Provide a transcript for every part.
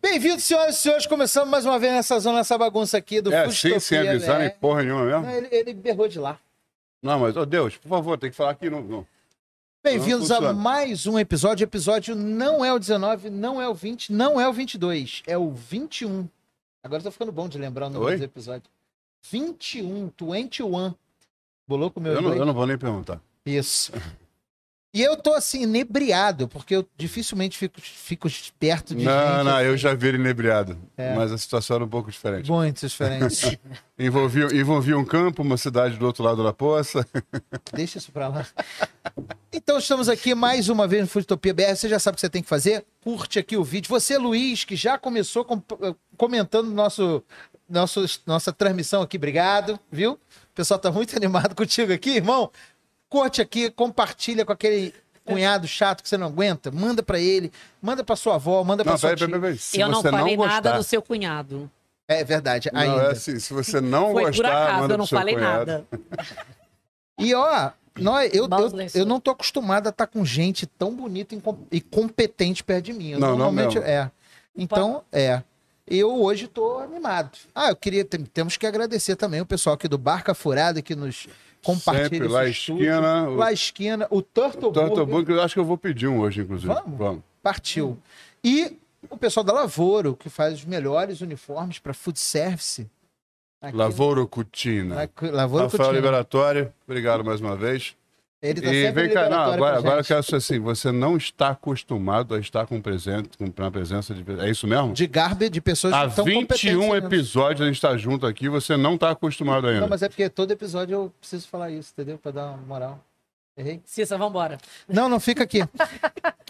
Bem-vindos, senhoras e senhores. Começamos mais uma vez nessa zona, nessa bagunça aqui do É assim, sem avisar né? nem porra nenhuma mesmo? Não, ele, ele berrou de lá. Não, mas, ô Deus, por favor, tem que falar aqui. Não, não. Bem-vindos Não a mais um episódio. O episódio não é o 19, não é o 20, não é o 22, é o 21. Agora tô ficando bom de lembrar o número Oi? do episódio. 21, 21. Bolou com o meu Eu, não, eu não vou nem perguntar. Isso. E eu tô assim, inebriado, porque eu dificilmente fico, fico perto de não, gente. não, assim, eu já vi ele inebriado. É. Mas a situação era um pouco diferente. Muito diferente. Envolvia, envolvia um campo, uma cidade do outro lado da poça. Deixa isso pra lá. Então estamos aqui mais uma vez no Futopia BR. Você já sabe o que você tem que fazer? Curte aqui o vídeo. Você, Luiz, que já começou com- comentando nosso, nosso, nossa transmissão aqui, obrigado, viu? O pessoal tá muito animado contigo aqui, irmão. Curte aqui, compartilha com aquele cunhado chato que você não aguenta. Manda pra ele, manda pra sua avó, manda pra Não, sua peraí, tia. peraí. Se eu não falei não nada do seu cunhado. É verdade, Não, ainda. é assim, se você não Foi gostar, por acaso, manda eu não pro seu falei cunhado. nada. E ó, nós, eu, eu, eu não tô acostumado a estar com gente tão bonita e com- competente perto de mim. Eu Não, não normalmente mesmo. é. Então, é. Eu hoje tô animado. Ah, eu queria. tem- temos que agradecer também o pessoal aqui do Barca Furada que nos esse lá estúdio. esquina, o- Lá esquina, o Turtle, Torta Burger Bunker, eu acho que eu vou pedir um hoje, inclusive. Vamos? partiu. E o pessoal da Lavoro, que faz os melhores uniformes para food service. Aqui- Lavoro Cutina. Lavoro Rafael Coutinho. Liberatório, obrigado mais uma vez. Ele tá E sempre vem cá, não, agora, a agora eu quero ser assim, você não está acostumado a estar com presente, com a presença de. É isso mesmo? De garbe de pessoas Há que estão 21 competentes, né? episódios a gente está junto aqui, você não está acostumado ainda. Não, mas é porque todo episódio eu preciso falar isso, entendeu? Pra dar uma moral. Errei? Cissa, vambora. Não, não fica aqui.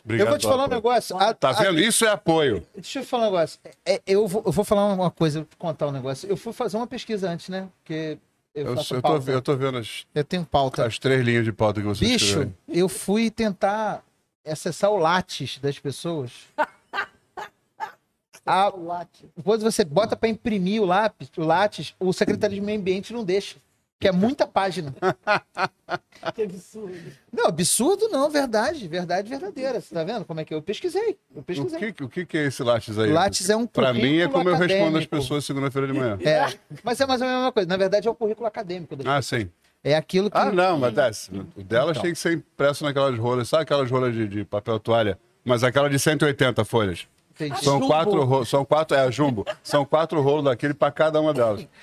Obrigado eu vou te falar um negócio. A- Tá a- vendo? Isso é apoio. deixa eu falar um negócio. É, eu, vou, eu vou falar uma coisa, contar um negócio. Eu fui fazer uma pesquisa antes, né? Porque eu, Eu, eu, tô, pauta. eu tô vendo as, Eu tenho pauta. as três linhas de pauta que você Bicho, escreveu. eu fui tentar acessar o Lattes das pessoas. A, quando você bota para imprimir o lápis, o Lattes, o Secretaria de Meio Ambiente não deixa. Que é muita página. Que absurdo. Não, absurdo não, verdade, verdade verdadeira. Você tá vendo como é que eu pesquisei? Eu O pesquisei. que, o que que é esse Lattes aí? O Lattes é um Pra currículo mim é como eu respondo as acadêmico. pessoas segunda-feira de manhã. É, mas é mais ou menos a mesma coisa. Na verdade, é o currículo acadêmico. das Ah, pessoas. sim. É aquilo que. Ah, não, mas desce. O delas Então. tem que ser impresso naquelas rolas. Sabe aquelas rolas de, de papel toalha? Mas aquela de 180 folhas. Entendi. São quatro, ro- são quatro, é, jumbo. São quatro rolos daquele para cada uma delas.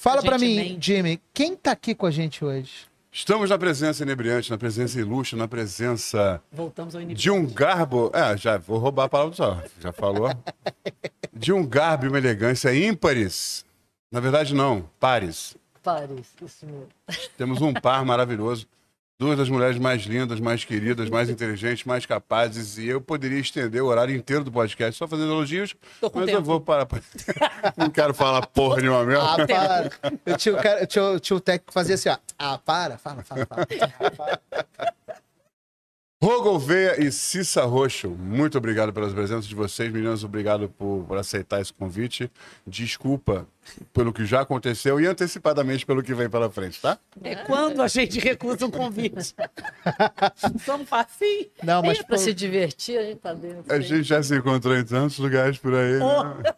Fala A pra gente mim, mente. Jimmy, quem tá aqui com a gente hoje? Estamos na presença inebriante, na presença ilustre, na presença Voltamos ao inimigo. de um garbo. É, já vou roubar a palavra só, já falou. De um garbo e uma elegância ímpares. Na verdade, não, pares. Pares, isso mesmo. Temos um par maravilhoso. Duas das mulheres mais lindas, mais queridas, mais inteligentes, mais capazes. E eu poderia estender o horário inteiro do podcast só fazendo elogios, mas tempo. eu vou parar. pra- Não quero falar porra nenhuma mesmo. Ah, para. Eu tinha, eu tinha, tinha o técnico que fazia assim, ó. Ah, para, fala, fala, fala. Rô Gouveia e Cissa Roxo, muito obrigado pelas presenças de vocês, meninas. Obrigado por, por aceitar esse convite. Desculpa pelo que já aconteceu e antecipadamente pelo que vem pela frente, tá? É quando a gente recusa um convite. Somos facinho. Não, mas pra pô, se divertir, a gente tá dentro. A gente já se encontrou em tantos lugares por aí. né?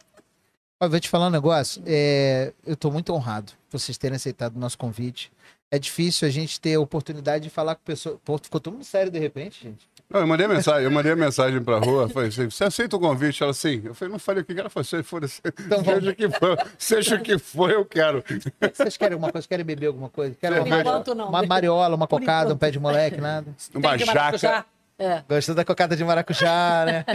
ó, vou te falar um negócio. É, eu tô muito honrado por vocês terem aceitado o nosso convite. É difícil a gente ter a oportunidade de falar com pessoas. Pô, ficou todo mundo sério de repente, gente. Não, eu mandei mensagem, eu mandei mensagem pra rua, falei assim, você aceita o convite? Ela assim, eu falei, não falei o que ela falou, "Você- foda-se, Então seja o que for, seja o que for, eu quero. Vocês querem alguma coisa? Querem beber alguma coisa? Querem Por uma, enquanto, não. uma mariola, uma cocada, um pé de moleque, nada? Uma jaca. É. Gostou da cocada de maracujá, né?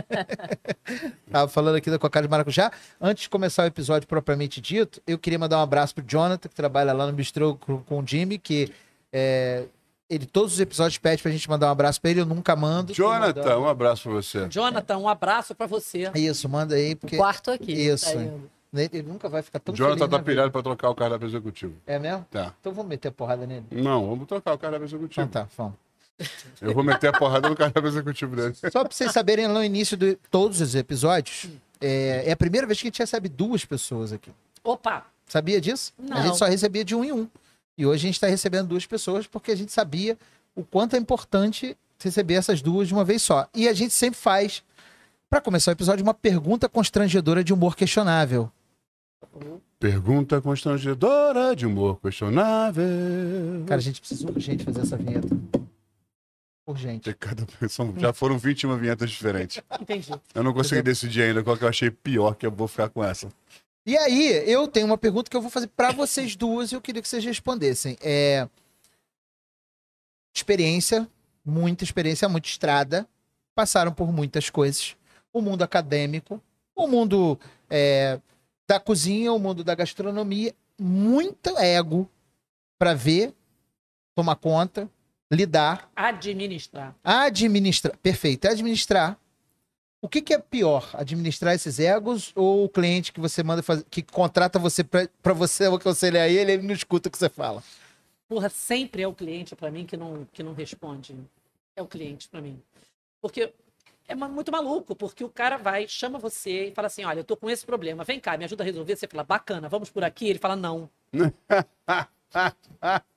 Tava falando aqui da cocada de maracujá. Antes de começar o episódio propriamente dito, eu queria mandar um abraço pro Jonathan, que trabalha lá no Bistrô com, com o Jimmy, que é, ele todos os episódios pede pra gente mandar um abraço pra ele, eu nunca mando. Jonathan, um abraço pra você. Jonathan, um abraço pra você. Isso, manda aí, porque Quarto aqui. Isso. tá ele nunca vai ficar tão Jonathan feliz tá pilhado pra trocar o cardápio executivo. É mesmo? Tá. Então vamos meter a porrada nele. Não, vamos trocar o cardápio Então executivo. tá, vamos. Eu vou meter a porrada no cardápio executivo dele. Só pra vocês saberem, no início de todos os episódios, é, é a primeira vez que a gente recebe duas pessoas aqui. Opa, Sabia disso? A Não. gente só recebia de um em um. E hoje a gente está recebendo duas pessoas porque a gente sabia o quanto é importante receber essas duas de uma vez só. E a gente sempre faz Pra começar o episódio, uma pergunta constrangedora de humor questionável. Pergunta constrangedora de humor questionável. Cara, a gente precisa urgente fazer essa vinheta. Urgente. Cada- já foram 21 vinhetas diferentes. Entendi. Eu não consegui decidir ainda qual que eu achei pior, que eu vou ficar com essa. E aí, eu tenho uma pergunta que eu vou fazer pra vocês duas e eu queria que vocês respondessem. É... Experiência, muita experiência, muita estrada, passaram por muitas coisas. O mundo acadêmico, o mundo é, da cozinha, o mundo da gastronomia, muito ego pra ver, tomar conta, lidar, Administrar. administrar. Perfeito, administrar. O que, que é pior, administrar esses egos ou o cliente que você manda fazer, que contrata você pra pra você aconselhar ele, ele não escuta o que você fala? Porra, sempre é o cliente pra mim que não, que não responde. É o cliente pra mim. Porque é muito maluco, porque o cara vai, chama você e fala assim: olha, eu tô com esse problema, vem cá, me ajuda a resolver. Você fala, bacana, vamos por aqui. Ele fala, não.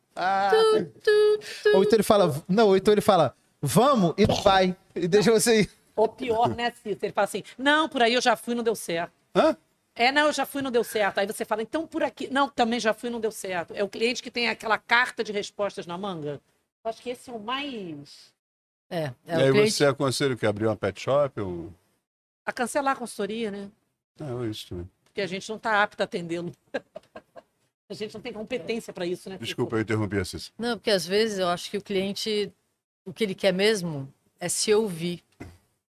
Ou então ele fala, não, ou então ele fala, vamos e vai. E deixa você ir. Ou pior, né, Cícero? Ele fala assim: não, por aí eu já fui, não deu certo. Hã? É, não, eu já fui, não deu certo. Aí você fala, então por aqui. Não, também já fui, não deu certo. É o cliente que tem aquela carta de respostas na manga. Eu acho que esse é o mais. É, e é aí o cliente. você aconselha que abrir uma pet shop ou... A cancelar a consultoria, né? É, isso também. Porque a gente não está apto a atendê-lo. a gente não tem competência para isso, né? Desculpa, eu interrompi a Cissa. Não, porque às vezes eu acho que o cliente, o que ele quer mesmo é se ouvir.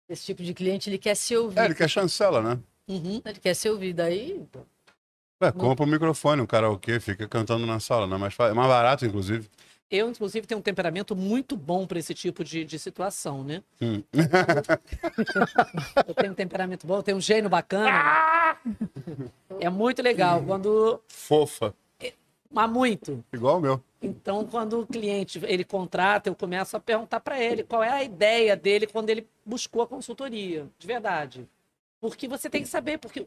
Esse tipo de cliente, ele quer se ouvir. É, ele quer chancela, né? Uhum. Ele quer se ouvir. Daí, É, compra um microfone, um karaokê, fica cantando na sala, né? Mas é mais barato, inclusive. Eu, inclusive, tenho um temperamento muito bom para esse tipo de, de situação, né? Hum. Eu tenho um temperamento bom, eu tenho um gênio bacana. É muito legal. Quando. Fofa. Mas muito. Igual o meu. Então, quando o cliente ele contrata, eu começo a perguntar para ele qual é a ideia dele quando ele buscou a consultoria, de verdade. Porque você tem que saber, porque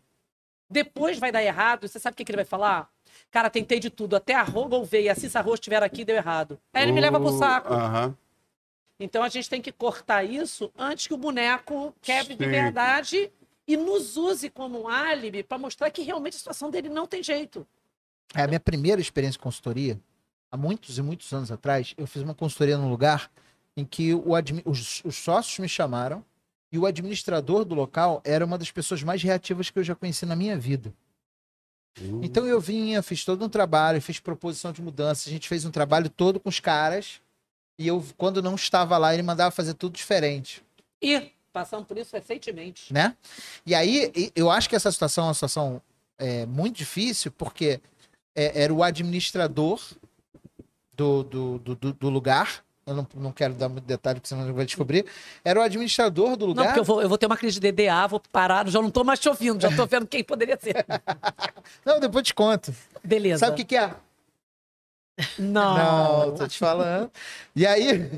depois vai dar errado, e você sabe o que, que ele vai falar? Cara, tentei de tudo, até a Roga veio e a Cissa Rocha estiver aqui, deu errado. Aí ele me leva pro saco. Aham. Então a gente tem que cortar isso antes que o boneco quebre de Sim. verdade e nos use como um álibi para mostrar que realmente a situação dele não tem jeito. É a minha primeira experiência em consultoria, há muitos e muitos anos atrás, eu fiz uma consultoria num lugar em que os, os sócios me chamaram e o administrador do local era uma das pessoas mais reativas que eu já conheci na minha vida. Uh, Então eu vinha, fiz todo um trabalho, fiz proposição de mudança, a gente fez um trabalho todo com os caras e eu, quando não estava lá, ele mandava fazer tudo diferente. E passando por isso recentemente. né? E aí, eu acho que essa situação é uma situação é, muito difícil, porque é, era o administrador do, do, do, do- lugar. Eu não, não quero dar muito detalhe, porque senão vai descobrir. Era o administrador do Não, lugar. porque eu vou, eu vou ter uma crise de DDA, vou parar, já não tô mais te ouvindo, já tô vendo quem poderia ser. Não, depois te conto. Beleza. Sabe o que, que é? Não. Não, tô te falando. E aí,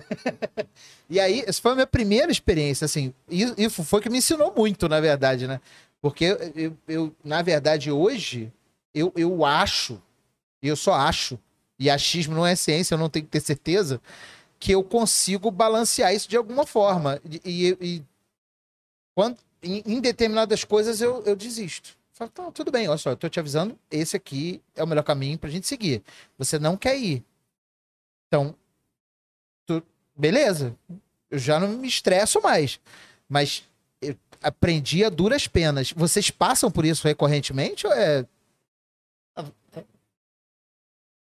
e aí, essa foi a minha primeira experiência, assim, e, e foi que me ensinou muito, na verdade, né? Porque eu, eu, eu, na verdade, hoje, eu, eu acho, e eu só acho, e achismo não é ciência, eu não tenho que ter certeza, que eu consigo balancear isso de alguma forma. E, e- e quando, em, em determinadas coisas eu, eu desisto. Falo, "Tá, tudo bem, olha só, eu tô te avisando, esse aqui é o melhor caminho pra gente seguir. Você não quer ir. Então, tu- beleza. Eu já não me estresso mais. Mas aprendi a duras penas. Vocês passam por isso recorrentemente ou é.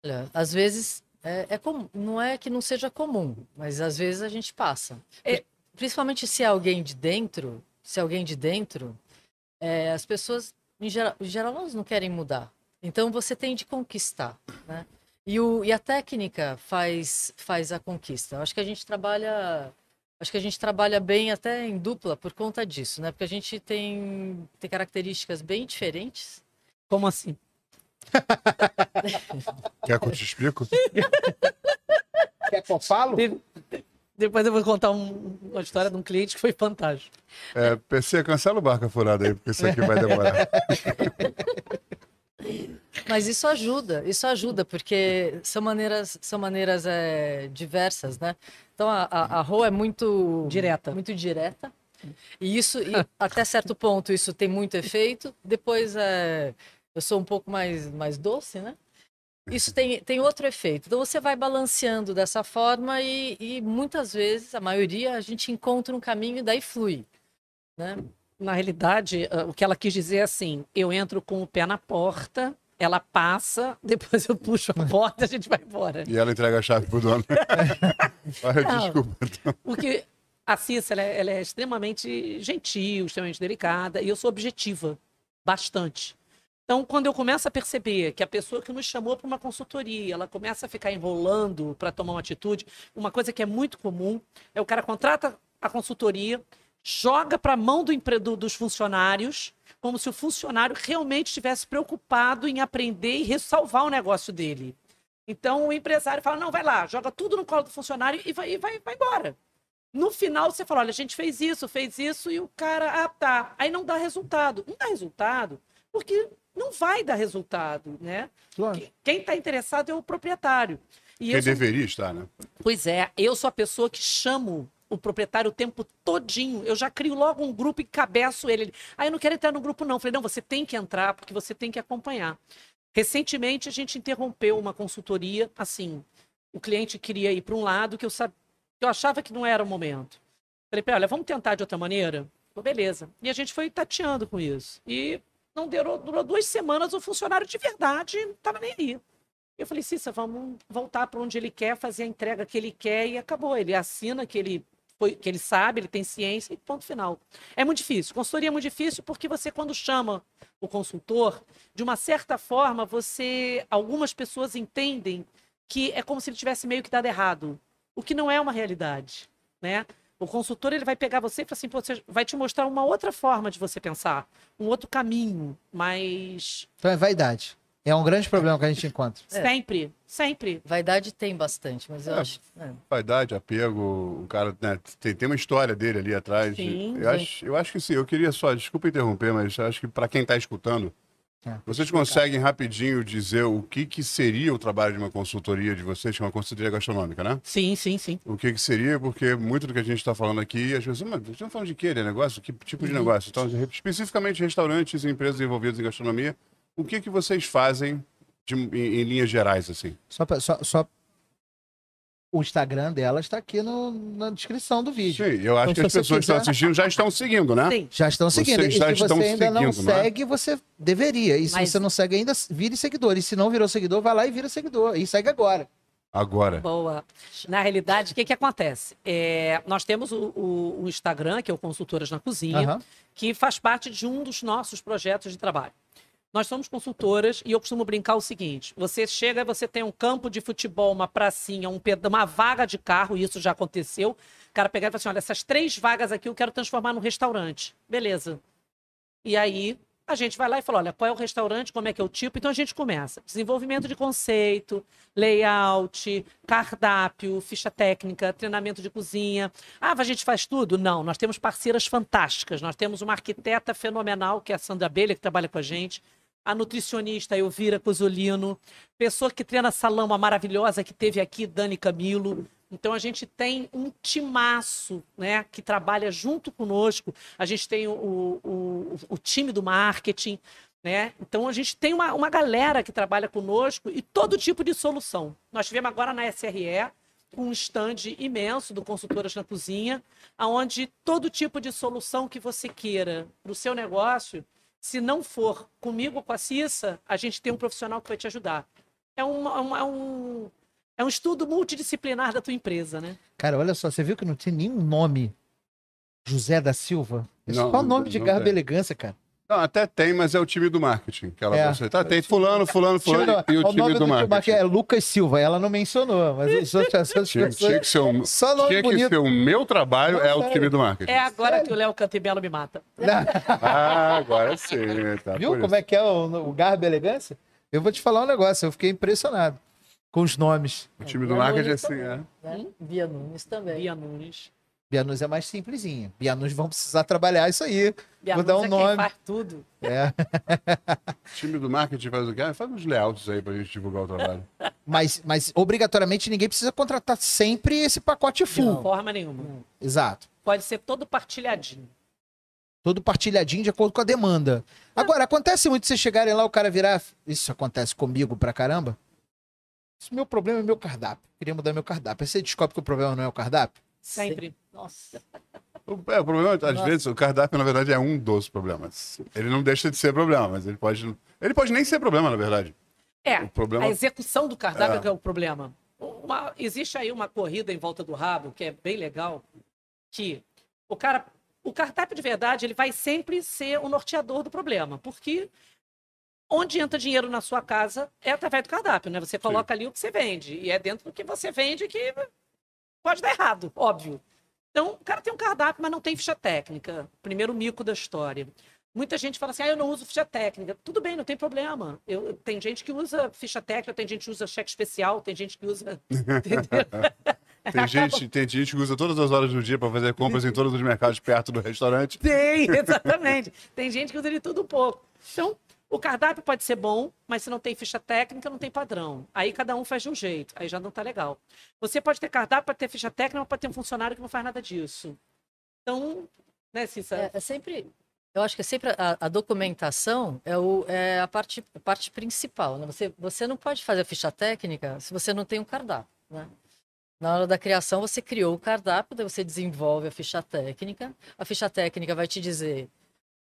Olha, às vezes é, é comum. Não é que não seja comum, mas às vezes a gente passa. É- Principalmente se é alguém de dentro, se é alguém de dentro, é, as pessoas, em geral, em geral, elas não querem mudar. Então você tem de conquistar, né? E, o, e a técnica faz, faz a conquista. Eu acho que a gente trabalha. Acho que a gente trabalha bem até em dupla por conta disso, né? Porque a gente tem, tem características bem diferentes. Como assim? Quer que eu te explico? Quer que eu falo? De- Depois eu vou contar um- uma história de um cliente que foi fantástico. É, PC, cancela o barca furada aí, porque isso aqui vai demorar. Mas isso ajuda, isso ajuda, porque são maneiras, são maneiras é, diversas, né? Então a, a, a Rô é muito Direta. muito direta. E isso, e até certo ponto, isso tem muito efeito. Depois, é, eu sou um pouco mais, mais doce, né? Isso tem, tem outro efeito. Então, você vai balanceando dessa forma e, e muitas vezes, a maioria, a gente encontra um caminho e daí flui, né? Na realidade, ah, o que ela quis dizer é assim: eu entro com o pé na porta, ela passa, depois eu puxo a porta e a gente vai embora. E ela entrega a chave pro dono. Não. desculpa. Porque a Cissa, ela é, ela é extremamente gentil, extremamente delicada, e eu sou objetiva, bastante. Então, quando eu começo a perceber que a pessoa que nos chamou para uma consultoria, ela começa a ficar enrolando para tomar uma atitude, uma coisa que é muito comum é o cara contrata a consultoria, joga para a mão do dos funcionários, como se o funcionário realmente estivesse preocupado em aprender e ressalvar o negócio dele. Então, o empresário fala: não, vai lá, joga tudo no colo do funcionário e vai, e vai, vai embora. No final, você fala: olha, a gente fez isso, fez isso, e o cara, ah, tá. Aí não dá resultado. Não dá resultado porque não vai dar resultado, né? Lógico. Quem está interessado é o proprietário. E Quem eu sou- deveria estar, né? Pois é, eu sou a pessoa que chamo o proprietário o tempo todinho. Eu já crio logo um grupo e cabeço ele. Ah, eu não quero entrar no grupo, não. Eu falei, não, você tem que entrar, porque você tem que acompanhar. Recentemente, a gente interrompeu uma consultoria, assim, o cliente queria ir para um lado que eu, sab... que eu achava que não era o momento. Falei olha, vamos tentar de outra maneira? Falei, beleza. E a gente foi tateando com isso. E não durou, durou duas semanas, o funcionário de verdade não estava nem aí. Eu falei, Cissa, vamos voltar para onde ele quer, fazer a entrega que ele quer e acabou. Ele assina que ele, foi, que ele sabe, ele tem ciência e ponto final. É muito difícil. Consultoria é muito difícil porque você, quando chama o consultor, de uma certa forma, você. Algumas pessoas entendem que é como se ele tivesse meio que dado errado, o que não é uma realidade, né? O consultor ele vai pegar você e assim, Pô, você vai te mostrar uma outra forma de você pensar, um outro caminho, mas Então é vaidade. É um grande problema que a gente encontra. É. sempre, sempre. Vaidade tem bastante, mas eu É. acho. é. Vaidade, apego, o cara né, tem, tem uma história dele ali atrás. Sim, eu, sim. acho, eu acho que sim, eu queria só, desculpa interromper, mas eu acho que para quem está escutando. Vocês conseguem rapidinho dizer o que, que seria o trabalho de uma consultoria de vocês, que é uma consultoria gastronômica, né? Sim, sim, sim. O que, que seria, porque muito do que a gente está falando aqui, as pessoas, mas vocês estão falando de quê? De negócio? Que tipo de Uhum. negócio? Então, especificamente restaurantes e empresas envolvidas em gastronomia, o que, que vocês fazem de- em, em linhas gerais, assim? Só, pra- só, só... O Instagram dela está aqui no- na descrição do vídeo. Sim, eu acho Então, que as pessoas que estão quiser- assistindo já estão seguindo, né? Sim. Já estão Vocês seguindo. já e se estão você ainda não seguindo, não é? segue, você deveria. E se Mas- você não segue ainda, vire seguidor. E se não virou seguidor, vai lá e vira seguidor. E segue agora. Agora. Boa. Na realidade, o que, que acontece? É, nós temos o, o- o Instagram, que é o Consultoras na Cozinha, Aham. que faz parte de um dos nossos projetos de trabalho. Nós somos consultoras e eu costumo brincar o seguinte: você chega você tem um campo de futebol, uma pracinha, um peda- uma vaga de carro, e isso já aconteceu. O cara pegar e falar assim: olha, essas três vagas aqui eu quero transformar num restaurante. Beleza. E aí a gente vai lá e fala: olha, qual é o restaurante, como é que é o tipo? Então a gente começa. Desenvolvimento de conceito, layout, cardápio, ficha técnica, treinamento de cozinha. Ah, a gente faz tudo? Não, nós temos parceiras fantásticas. Nós temos uma arquiteta fenomenal, que é a Sandra Abelha, que trabalha com a gente. A nutricionista Elvira Cosolino. Pessoa que treina salão, uma maravilhosa que teve aqui, Dani Camilo. Então a gente tem um timaço, né, que trabalha junto conosco. A gente tem o, o, o time do marketing, né? Então a gente tem uma, uma galera que trabalha conosco e todo tipo de solução. Nós tivemos agora na SRE um stand imenso do Consultoras na Cozinha, aonde todo tipo de solução que você queira para o seu negócio, se não for comigo ou com a Cissa, a gente tem um profissional que vai te ajudar. É, uma- uma- é um, é um estudo multidisciplinar da tua empresa, né? Cara, olha só, você viu que não tem nenhum nome José da Silva? É Não, só nome de não garbo tem. elegância, cara. Não, até tem, mas é o time do marketing. Que ela É. você tá, tem fulano, fulano, fulano Time do- e o nome time do time marketing. é Lucas Silva. Ela não mencionou, mas os outros, as outras Tinha, tinha pessoas... que ser o, Só nome tinha que bonito. ser o meu trabalho, é o sério. time do marketing. É agora que o Léo Cantebelo me mata. Ah, agora sim. Tá, Viu como é que é o, o garbo e elegância? Eu vou te falar um negócio, eu fiquei impressionado com os nomes. O time do marketing é assim, também, é. né? Bia Nunes também. Bia Nunes. Bianus é mais simplesinha. Bianus vão precisar trabalhar isso aí. Minha Vou dar um é quem nome. faz tudo. É. O time do marketing faz o quê? Ah, Faz uns layouts aí pra gente divulgar o trabalho. Mas, mas obrigatoriamente ninguém precisa contratar sempre esse pacote De full. forma nenhuma. Exato. Pode ser todo partilhadinho. Todo partilhadinho de acordo com a demanda. Agora, acontece muito vocês chegarem lá, o cara virar. Isso acontece comigo pra caramba. Isso, meu problema é meu cardápio. Queria mudar meu cardápio. Aí você descobre que o problema não é o cardápio. Sempre. Nossa. O, é, o problema, às Nossa. vezes, o cardápio, na verdade, é um dos problemas. Ele não deixa de ser problema, mas ele pode. Ele pode nem ser problema, na verdade. É, O problema a execução do cardápio É. é. que é o problema. Uma- existe aí uma corrida em volta do rabo, que é bem legal, que o cara, o cardápio de verdade, ele vai sempre ser o norteador do problema, porque onde entra dinheiro na sua casa é através do cardápio, né? Você coloca ali o que você vende, e é dentro do que você vende que pode dar errado, óbvio. Então, o cara tem um cardápio, mas não tem ficha técnica. Primeiro mico da história. Muita gente fala assim, ah, eu não uso ficha técnica. Tudo bem, não tem problema. Eu, tem gente que usa ficha técnica, tem gente que usa cheque especial, tem gente que usa... Tem gente, tem gente que usa todas as horas do dia pra fazer compras em todos os mercados perto do restaurante. Tem, exatamente. Tem gente que usa de tudo um pouco. Então, o cardápio pode ser bom, mas se não tem ficha técnica, não tem padrão. Aí cada um faz de um jeito, aí já não tá legal. Você pode ter cardápio, pode ter ficha técnica, mas pode ter um funcionário que não faz nada disso. Então, né, Cissa? É, é sempre. Eu acho que é sempre a, a documentação é, o, é a parte, a parte principal. Né? Você, você não pode fazer a ficha técnica se você não tem um cardápio. Né? Na hora da criação, você criou o cardápio, daí você desenvolve a ficha técnica. A ficha técnica vai te dizer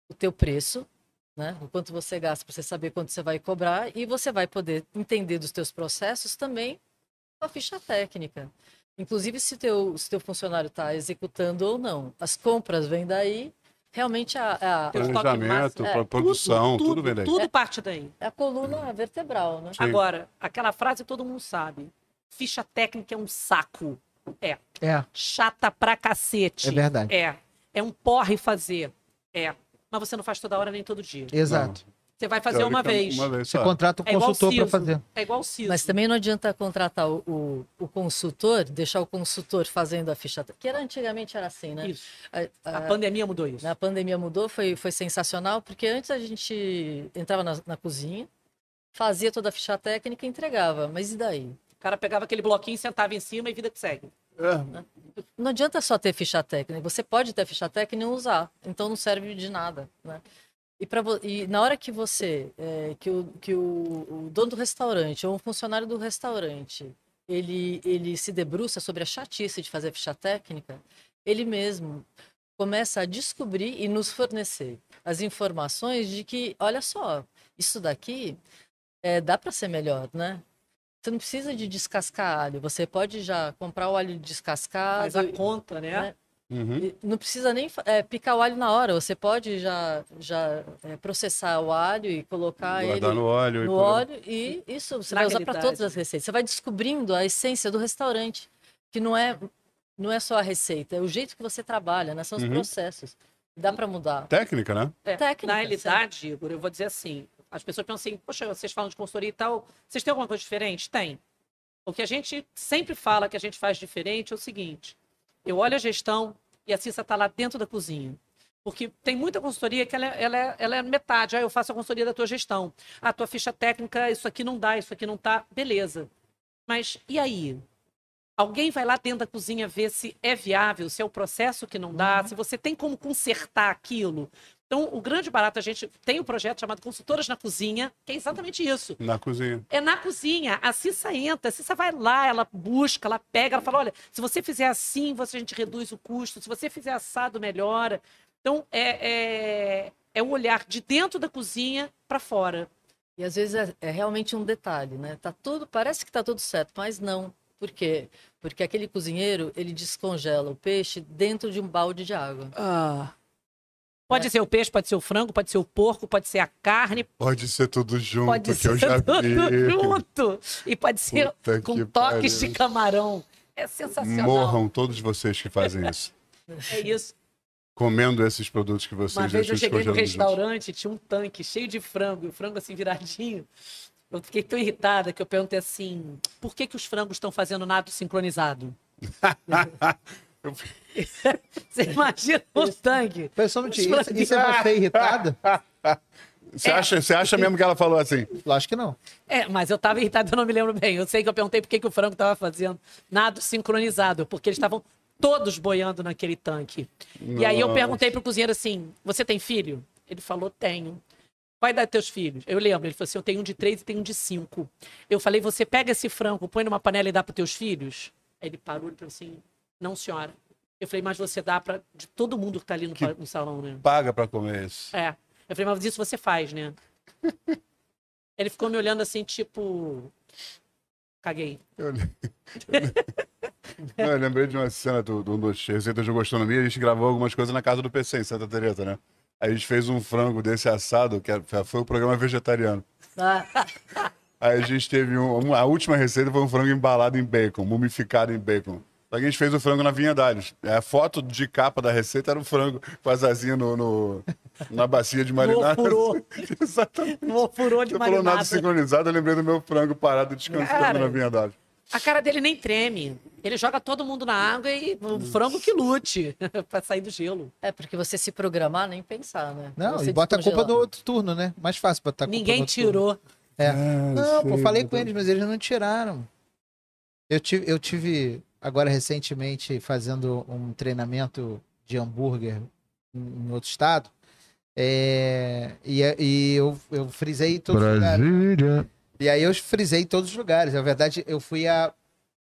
o teu preço, né? o quanto você gasta para você saber quanto você vai cobrar, e você vai poder entender dos teus processos também com a ficha técnica. Inclusive, se teu, se teu funcionário está executando ou não. As compras vêm daí, realmente a, a, Planejamento, pra é, produção, tudo, vem daí. Tudo parte daí. é a coluna vertebral, né? Sim. Agora, aquela frase que todo mundo sabe. Ficha técnica é um saco. É. É, Chata pra cacete. é verdade. É. É um porre fazer. É. Mas você não faz toda hora nem todo dia. Exato. Você vai fazer uma vez. Uma vez Você contrata um É consultor para fazer. É igual o CISO. Mas também não adianta contratar o, o, o consultor, deixar o consultor fazendo a ficha técnica. Que era, antigamente era assim, né? Isso. A- A a- pandemia mudou isso. Na pandemia mudou, foi, foi sensacional, porque antes a gente entrava na, na cozinha, fazia toda a ficha técnica e entregava. Mas e daí? O cara pegava aquele bloquinho, sentava em cima e vida que segue. É, Não adianta só ter ficha técnica. Você pode ter ficha técnica e não usar. Então não serve de nada, né? E, pra, e na hora que você, é, que, o, que o, o dono do restaurante ou um funcionário do restaurante, ele, ele se debruça sobre a chatice de fazer ficha técnica, ele mesmo começa a descobrir e nos fornecer as informações de que, olha só, isso daqui é, dá para ser melhor, né? Você não precisa de descascar alho, você pode já comprar o alho descascado. Faz a conta, né? né? uhum. E Não precisa nem é, picar o alho na hora, você pode já, já é, processar o alho e colocar Guardar ele no óleo. e no por- óleo e isso você vai usar para todas as receitas. Você vai descobrindo a essência do restaurante, que não é não é só a receita, é o jeito que você trabalha, né? São os Uhum. processos. Dá para mudar. Técnica, né? É, Técnica, Na realidade, Igor, eu vou dizer assim: as pessoas pensam assim, poxa, vocês falam de consultoria e tal, vocês têm alguma coisa diferente? Tem. O que a gente sempre fala que a gente faz diferente é o seguinte: eu olho a gestão e a Cissa está lá dentro da cozinha. Porque tem muita consultoria que ela é, ela é- ela é metade. Ah, eu faço a consultoria da tua gestão. A tua ficha técnica, isso aqui não dá, isso aqui não tá. Beleza. Mas e aí? Alguém vai lá dentro da cozinha ver se é viável, se é o processo que não dá, se você tem como consertar aquilo. Então, o grande barato, a gente tem um projeto chamado Consultoras na Cozinha, que é exatamente isso. Na cozinha. É na cozinha. A Cissa entra, a Cissa vai lá, ela busca, ela pega, ela fala: olha, se você fizer assim, você, a gente reduz o custo, se você fizer assado, melhora. Então, é, é, é o olhar de dentro da cozinha para fora. E às vezes é, é realmente um detalhe, né? Tá tudo, parece que tá tudo certo, mas não. Por quê? Porque aquele cozinheiro, ele descongela o peixe dentro de um balde de água. Pode ser o peixe, pode ser o frango, pode ser o porco, pode ser a carne, Pode ser tudo junto, pode que ser eu já tudo vi. junto. E pode ser Puta com que toques pariu. de camarão. É sensacional. Morram todos vocês que fazem isso. É isso. Comendo esses produtos que vocês Uma vez eu cheguei juntos. restaurante, tinha um tanque cheio de frango, e o frango assim viradinho. Eu fiquei tão irritada que eu perguntei assim: por que, que os frangos estão fazendo nado sincronizado? Você imagina o tanque. Foi só um minutinho. Isso, isso é você irritada? Você, acha, você acha mesmo que ela falou assim? Lógico que não. É, mas eu tava irritado, eu não me lembro bem. Eu sei que eu perguntei por que, que o frango tava fazendo nado sincronizado, porque eles estavam todos boiando naquele tanque. E aí eu Nossa. perguntei pro cozinheiro assim: você tem filho? Ele falou: tenho. Vai dar teus filhos? Eu lembro, ele falou assim: eu tenho um de três e tenho um de cinco. Eu falei: você pega esse frango, põe numa panela e dá pros teus filhos? Aí ele parou e falou assim: não, senhora. Eu falei: mas você dá pra de todo mundo que tá ali no, Que- no salão, né? Paga pra comer isso. É. Eu falei, mas isso você faz, né? Ele ficou me olhando assim, tipo. Caguei. Eu, Não, eu lembrei de uma cena do, do, do Receitas de Gastronomia, a gente gravou algumas coisas na casa do PC, em Santa Teresa, né? Aí a gente fez um frango desse assado, que foi o programa vegetariano. Aí a gente teve um, um- a última receita foi um frango embalado em bacon, mumificado em bacon. Só que a gente fez o frango na Vinha Dales. A foto de capa da receita era o frango com as asinhas no, no- na bacia de marinada. ofurô. Exatamente. Um furou de Você falou nada marinada. sincronizado, eu lembrei do meu frango parado descansando Cara. na Vinha Dales. A cara dele nem treme. Ele joga todo mundo na água e o frango que lute pra sair do gelo. é porque você se programar, nem pensar, né? Não, Você e bota a culpa no outro turno, né? Mais fácil botar a culpa no Ninguém tirou. É. Ah, Não, pô, sei, falei com eles, mas eles não tiraram. Eu tive, eu tive agora recentemente fazendo um treinamento de hambúrguer em outro estado. É, e, e eu, eu frisei todos os lugares. Brasília. E aí eu frisei todos os lugares. Na verdade, eu fui a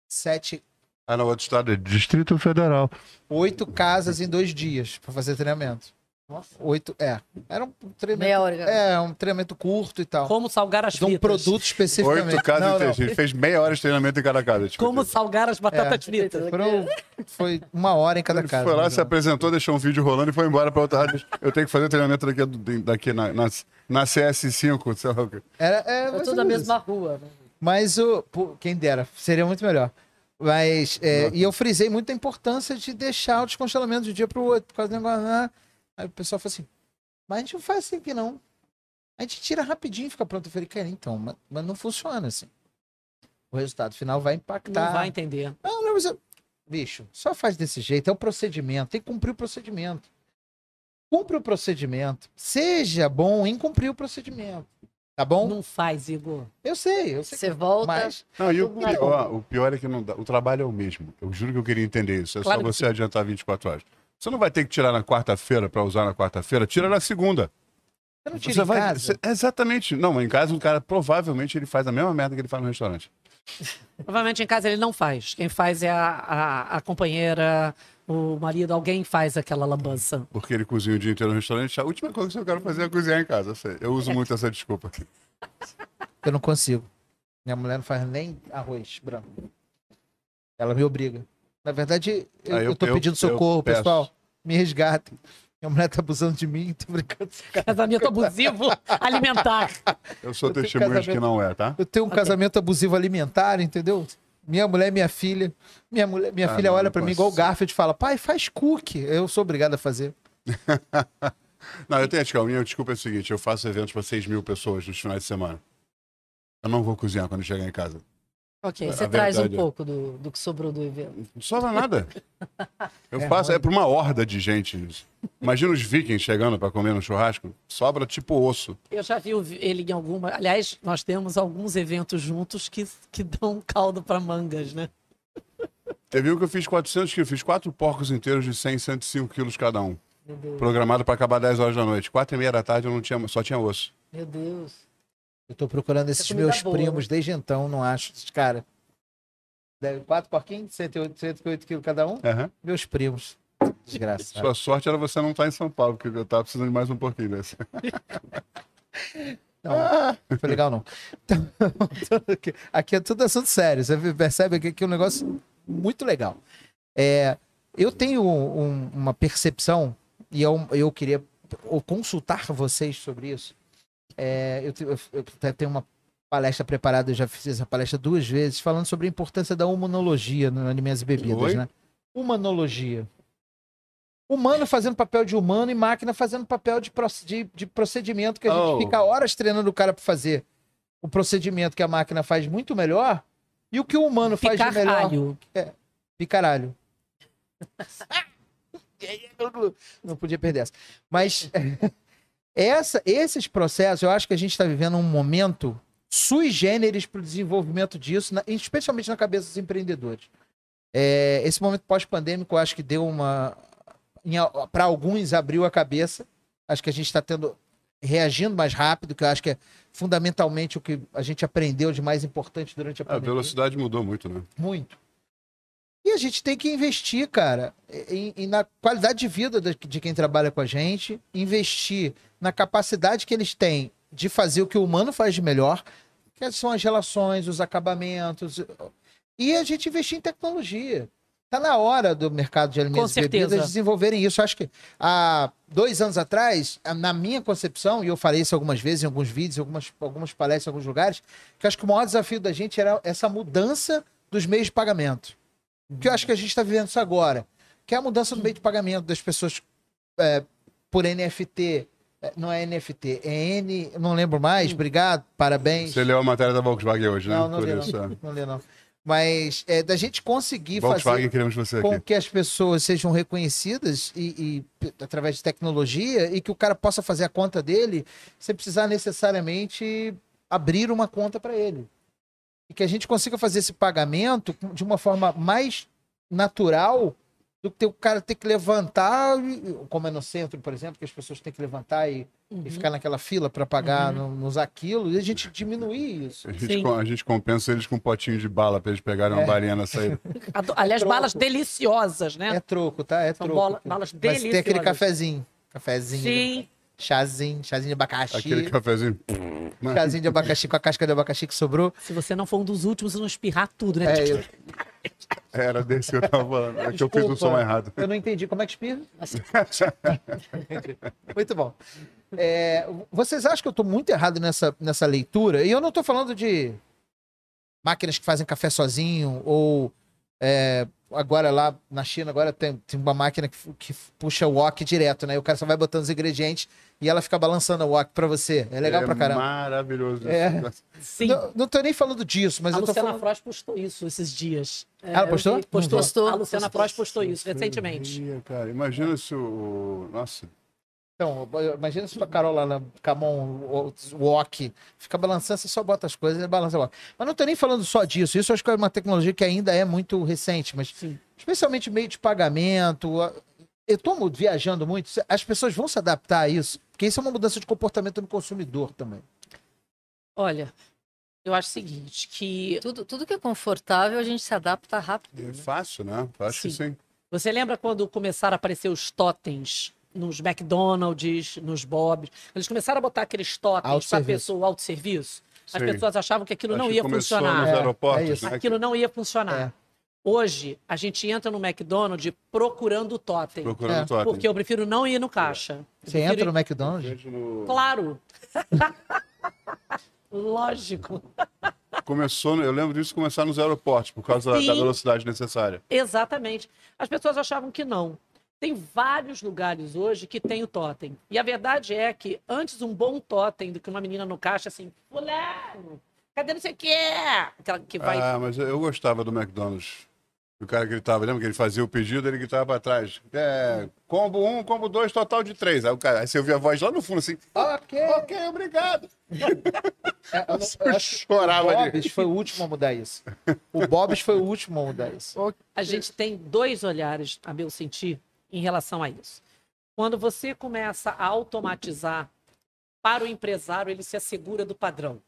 sete, Ah, no outro estado é Distrito Federal. oito casas em dois dias para fazer treinamento. Nossa, Oito, é. Era um treinamento. meia hora. É, um treinamento curto e tal. Como salgar as De um produto especificamente. Oito casas Não, não. inteiras. A gente fez meia hora de treinamento em cada casa. tipo, Como salgar as batatas É. fritas. Foram- foi uma hora em cada Ele casa. foi lá, mais se apresentou, deixou um vídeo rolando e foi embora pra outra área. Eu tenho que fazer treinamento daqui, daqui na, na, na CS5, sei lá o quê. Era, é, tudo ou na mesma rua, né? Mas o. pô, quem dera, seria muito melhor. Mas. é, e eu frisei muito a importância de deixar o descongelamento de um dia pro outro, por causa do negócio. Aí o pessoal falou assim: mas a gente não faz assim aqui não. A gente tira rapidinho e fica pronto. Eu falei, cara, então, mas, mas não funciona assim. O resultado final vai impactar. Não vai entender. Não, não, mas eu- Bicho, só faz desse jeito. É o procedimento. Tem que cumprir o procedimento. Cumpre o procedimento. Seja bom em cumprir o procedimento. Tá bom? Não faz, Igor. Eu sei, eu sei. Você volta. Mas Não, e o pior, o pior é que não dá. O trabalho é o mesmo. Eu juro que eu queria entender isso. É Claro só que você adiantar 24 horas. Você não vai ter que tirar na quarta-feira pra usar na quarta-feira, tira na segunda. você não tira Você em vai. casa. você- exatamente. Não, em casa o cara provavelmente ele faz a mesma merda que ele faz no restaurante. Provavelmente em casa ele não faz. Quem faz é a, a, a companheira, o marido, alguém faz aquela lambança. Porque ele cozinha o dia inteiro no restaurante. A última coisa que eu quero fazer é cozinhar em casa. Eu, sei. Eu uso muito essa desculpa. Eu não consigo. Minha mulher não faz nem arroz branco. Ela me obriga. Na verdade, eu, Ah, eu- eu tô eu- pedindo eu socorro, pessoal. Me resgatem. Minha mulher tá abusando de mim, tô brincando. Casamento abusivo alimentar. Eu sou Eu testemunha de que não é, tá? Eu tenho um casamento abusivo alimentar, entendeu? Minha mulher e minha filha. Minha, mulher, minha Ah, filha não, olha pra mim igual o Garfield e fala: pai, faz cookie. Eu sou obrigado a fazer. Não, eu tenho a minha desculpa é o seguinte: eu faço eventos para 6 mil pessoas nos finais de semana. Eu não vou cozinhar quando chegar em casa. Ok. A Você traz um verdade é- pouco do, do que sobrou do evento. Não sobra nada. Eu É faço, é ruim. para uma horda de gente. isso. Imagina os vikings chegando para comer no churrasco. Sobra tipo osso. Eu já vi ele em alguma. Aliás, nós temos alguns eventos juntos que, que dão caldo para mangas, né? Teve um que eu fiz 400 quilos. Fiz quatro porcos inteiros de 100, 105 quilos cada um. Meu Deus. Programado para acabar 10 horas da noite. Quatro e meia da tarde eu não tinha, só tinha osso. Meu Deus. Eu tô procurando esses meus boa, primos desde então, não acho esses caras. Quatro porquinhos, 108, 108 quilos cada um. Aham. Meus primos. Desgraçado. Sua sorte era você não estar em São Paulo, porque eu tava precisando de mais um pouquinho desse. Não, não foi legal não. Então, aqui, aqui é tudo assunto sério. Você percebe aqui que é um negócio muito legal. É, eu tenho um- uma percepção, e eu, eu queria consultar vocês sobre isso. É, eu, eu- eu até tenho uma palestra preparada, eu já fiz essa palestra duas vezes, falando sobre a importância da humanologia no alimentos e bebidas, Oi? né? Humanologia. Humano fazendo papel de humano e máquina fazendo papel de, de, de procedimento que a gente Oh. fica horas treinando o cara para fazer o procedimento que a máquina faz muito melhor e o que o humano faz de melhor. Picaralho. Picaralho. Não podia perder essa. Mas essa, esses processos, eu acho que a gente está vivendo um momento sui generis para o desenvolvimento disso, na- especialmente na cabeça dos empreendedores. É, esse momento pós-pandêmico, eu acho que deu uma. Para alguns, abriu a cabeça. Acho que a gente está tendo. reagindo mais rápido, que eu acho que é fundamentalmente o que a gente aprendeu de mais importante durante a A pandemia. velocidade mudou muito, né? Muito. E a gente tem que investir, cara, em, em- na qualidade de vida de, de quem trabalha com a gente, investir na capacidade que eles têm de fazer o que o humano faz de melhor, que são as relações, os acabamentos, e a gente investir em tecnologia. Tá na hora do mercado de alimentos e bebidas desenvolverem isso. Acho que há dois anos atrás, na minha concepção, e eu falei isso algumas vezes em alguns vídeos, em algumas, algumas palestras em alguns lugares, que acho que o maior desafio da gente era essa mudança dos meios de pagamento. Que eu acho que a gente está vivendo isso agora. Que é a mudança do meio de pagamento das pessoas é, por NFT. É, Não é NFT, é N. Não lembro mais. Obrigado, parabéns. Você leu a matéria da Volkswagen hoje, né? Não, não Por li, isso, é. não. Não lê, não. Mas é, da gente conseguir Volkswagen, fazer queremos você com aqui. que as pessoas sejam reconhecidas e, e através de tecnologia e que o cara possa fazer a conta dele sem precisar necessariamente abrir uma conta para ele. E que a gente consiga fazer esse pagamento de uma forma mais natural do que ter o cara ter que levantar, como é no centro, por exemplo, que as pessoas têm que levantar e, Uhum. e ficar naquela fila para pagar, no- nos aquilo, e a gente diminuir isso. A gente, a gente compensa eles com um potinho de bala pra eles pegarem uma É. balinha na saída. Ado- Aliás, troco. balas deliciosas, né? É troco, tá? É São troco. bola- balas Mas tem aquele deliciosas. cafezinho. Cafezinho. Sim. Chazinho, chazinho de abacaxi. Aquele cafezinho. Chazinho de abacaxi com a casca de abacaxi que sobrou. Se você não for um dos últimos, você não espirrar tudo, né? É, eu, Era desse que eu tava falando. É que eu fiz o Desculpa. som errado. eu não entendi. Como é que espirra? Assim, Muito bom. É, vocês acham que eu tô muito errado nessa, nessa leitura? E eu não tô falando de máquinas que fazem café sozinho ou é, agora lá na China agora tem, tem uma máquina que, que puxa o wok direto, né? E o cara só vai botando os ingredientes e ela fica balançando o wok pra você. É legal é pra caramba. Maravilhoso. É. Sim. Não, não tô nem falando disso, mas a eu tô Luciana falando... Frost postou isso esses dias. É, Ela postou? Postou. Postou. A Luciana. Frost postou isso recentemente. Cara. Imagina se o. Nossa. Então, imagina se a Carol lá na Camon Wok fica balançando, você só bota as coisas e balança o Wok. Mas não tô nem falando só disso. Isso acho que é uma tecnologia que ainda é muito recente, mas Sim. especialmente meio de pagamento. a- Eu tô mu- viajando muito. As pessoas vão se adaptar a isso, porque isso é uma mudança de comportamento do consumidor também. Olha, eu acho o seguinte, que tudo, tudo que é confortável, a gente se adapta rápido. É fácil, né? Acho que sim. você lembra quando começaram a aparecer os totens nos McDonald's, nos Bob's? Eles começaram a botar aqueles totens para Autosserviço. pessoa, autosserviço. As Sim. pessoas achavam que aquilo Acho não ia funcionar. nos É, aeroportos, é isso. né? Aquilo não ia funcionar. É. Hoje, a gente entra no McDonald's procurando o totem. Procurando É. totem. Porque eu prefiro não ir no caixa. Eu Você prefiro entra ir- no McDonald's, Claro. Lógico. Começou, eu lembro disso começar nos aeroportos, por causa da- Sim. da velocidade necessária. Exatamente. As pessoas achavam que não. Tem vários lugares hoje que tem o totem. E a verdade é que antes um bom totem do que uma menina no caixa assim, fulano, cadê não sei o que Aquela que vai. Ah, mas eu gostava do McDonald's. O cara gritava, lembra que ele fazia o pedido, ele gritava pra trás. É, combo um, combo dois, total de três. Aí, o cara, aí você ouvia a voz lá no fundo assim, Ok. ok, obrigado. É, eu não- eu chorava o de- Bob's foi o último a mudar isso. O Bob's foi o último a mudar isso. A gente tem dois olhares, a meu sentir, em relação a isso. Quando você começa a automatizar, para o empresário, ele se assegura do padrão.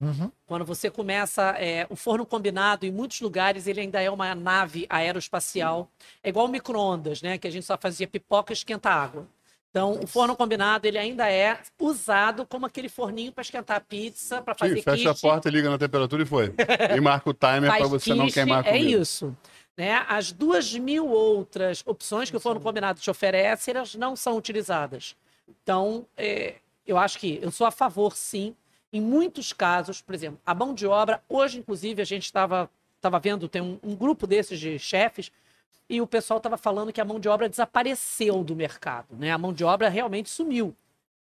Uhum. Quando você começa, é, o forno combinado, em muitos lugares, ele ainda é uma nave aeroespacial. É igual micro-ondas, né? Que a gente só fazia pipoca e esquentar água. Então, o forno combinado, ele ainda é usado como aquele forninho para esquentar a pizza, para fazer Sim, fecha a kit. porta, liga na temperatura e foi. E marca o timer faz pra você não quiche, queimar a É comida. isso. Né? As duas mil outras opções que o forno combinado te oferece, elas não são utilizadas. Então, é, eu acho que eu sou a favor, sim. Em muitos casos, por exemplo, a mão de obra, hoje, inclusive, a gente estava tava vendo, tem um, um grupo desses de chefes, e o pessoal estava falando que a mão de obra desapareceu do mercado. Né? A mão de obra realmente sumiu.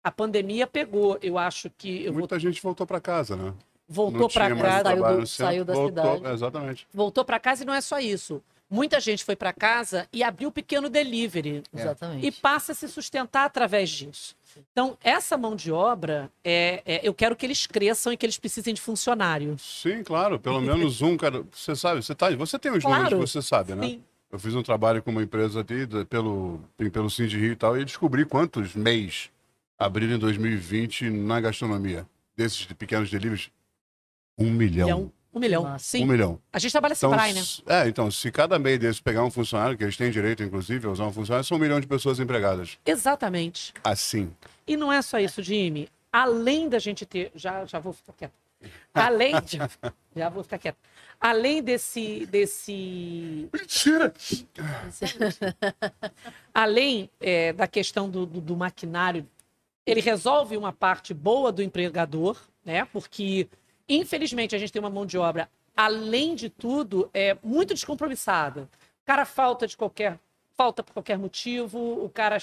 A pandemia pegou, eu acho que eu vou, Muita gente voltou pra casa, né? voltou para casa, Saiu do- saiu da voltou- cidade. Exatamente. voltou para casa e não é só isso. Muita gente foi para casa e abriu o pequeno delivery Exatamente. e passa a se sustentar através disso. Então, essa mão de obra, é, é- eu quero que eles cresçam e que eles precisem de funcionários. Sim, claro. Pelo menos um, cara. Você sabe, você, tá, você tem os Claro. números que você sabe, né? Sim. Eu fiz um trabalho com uma empresa aqui, da- pelo, pelo Cindy Rio e tal, e descobri quantos mês abriram em 2020 na gastronomia. Desses de pequenos deliveries, um milhão. Milhão. Um milhão. Massa. Sim. Um milhão. A gente trabalha sem Então, praia, né? é, então, se cada mês desse pegar um funcionário, que eles têm direito, inclusive, a usar um funcionário, são um milhão de pessoas empregadas. Exatamente. Assim. E não é só isso, Jimmy. Além da gente ter. Já, já vou ficar quieto. Além de. já vou ficar quieto. Além desse. desse Mentira! além é, da questão do, do- do maquinário, ele resolve uma parte boa do empregador, né? Porque, infelizmente, a gente tem uma mão de obra, além de tudo, é muito descompromissada. O cara falta de qualquer. Falta por qualquer motivo, o cara.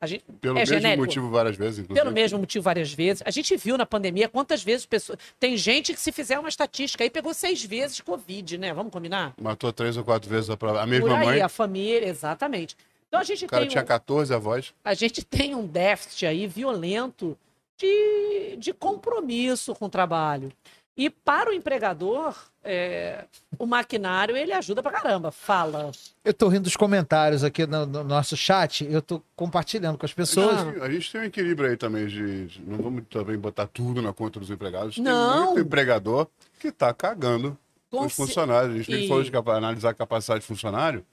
A gente, Pelo é mesmo genérico. motivo várias vezes, inclusive. Pelo mesmo motivo várias vezes. A gente viu na pandemia quantas vezes pessoas. Tem gente que, se fizer uma estatística aí, pegou seis vezes Covid, né? Vamos combinar? Matou três ou quatro vezes a, a mesma aí, mãe. a família, exatamente. Então a gente O cara tem. tinha um- 14 avós. a gente tem um déficit aí violento de, de compromisso com o trabalho. E para o empregador, é, o maquinário ele ajuda pra caramba. Fala. Eu tô rindo dos comentários aqui no, no nosso chat, eu tô compartilhando com as pessoas. Ah. A gente tem um equilíbrio aí também de, de- Não vamos também botar tudo na conta dos empregados. Tem Não. muito empregador que tá cagando Com os funcionários. A gente tem E- que falar de analisar a capacidade de funcionário.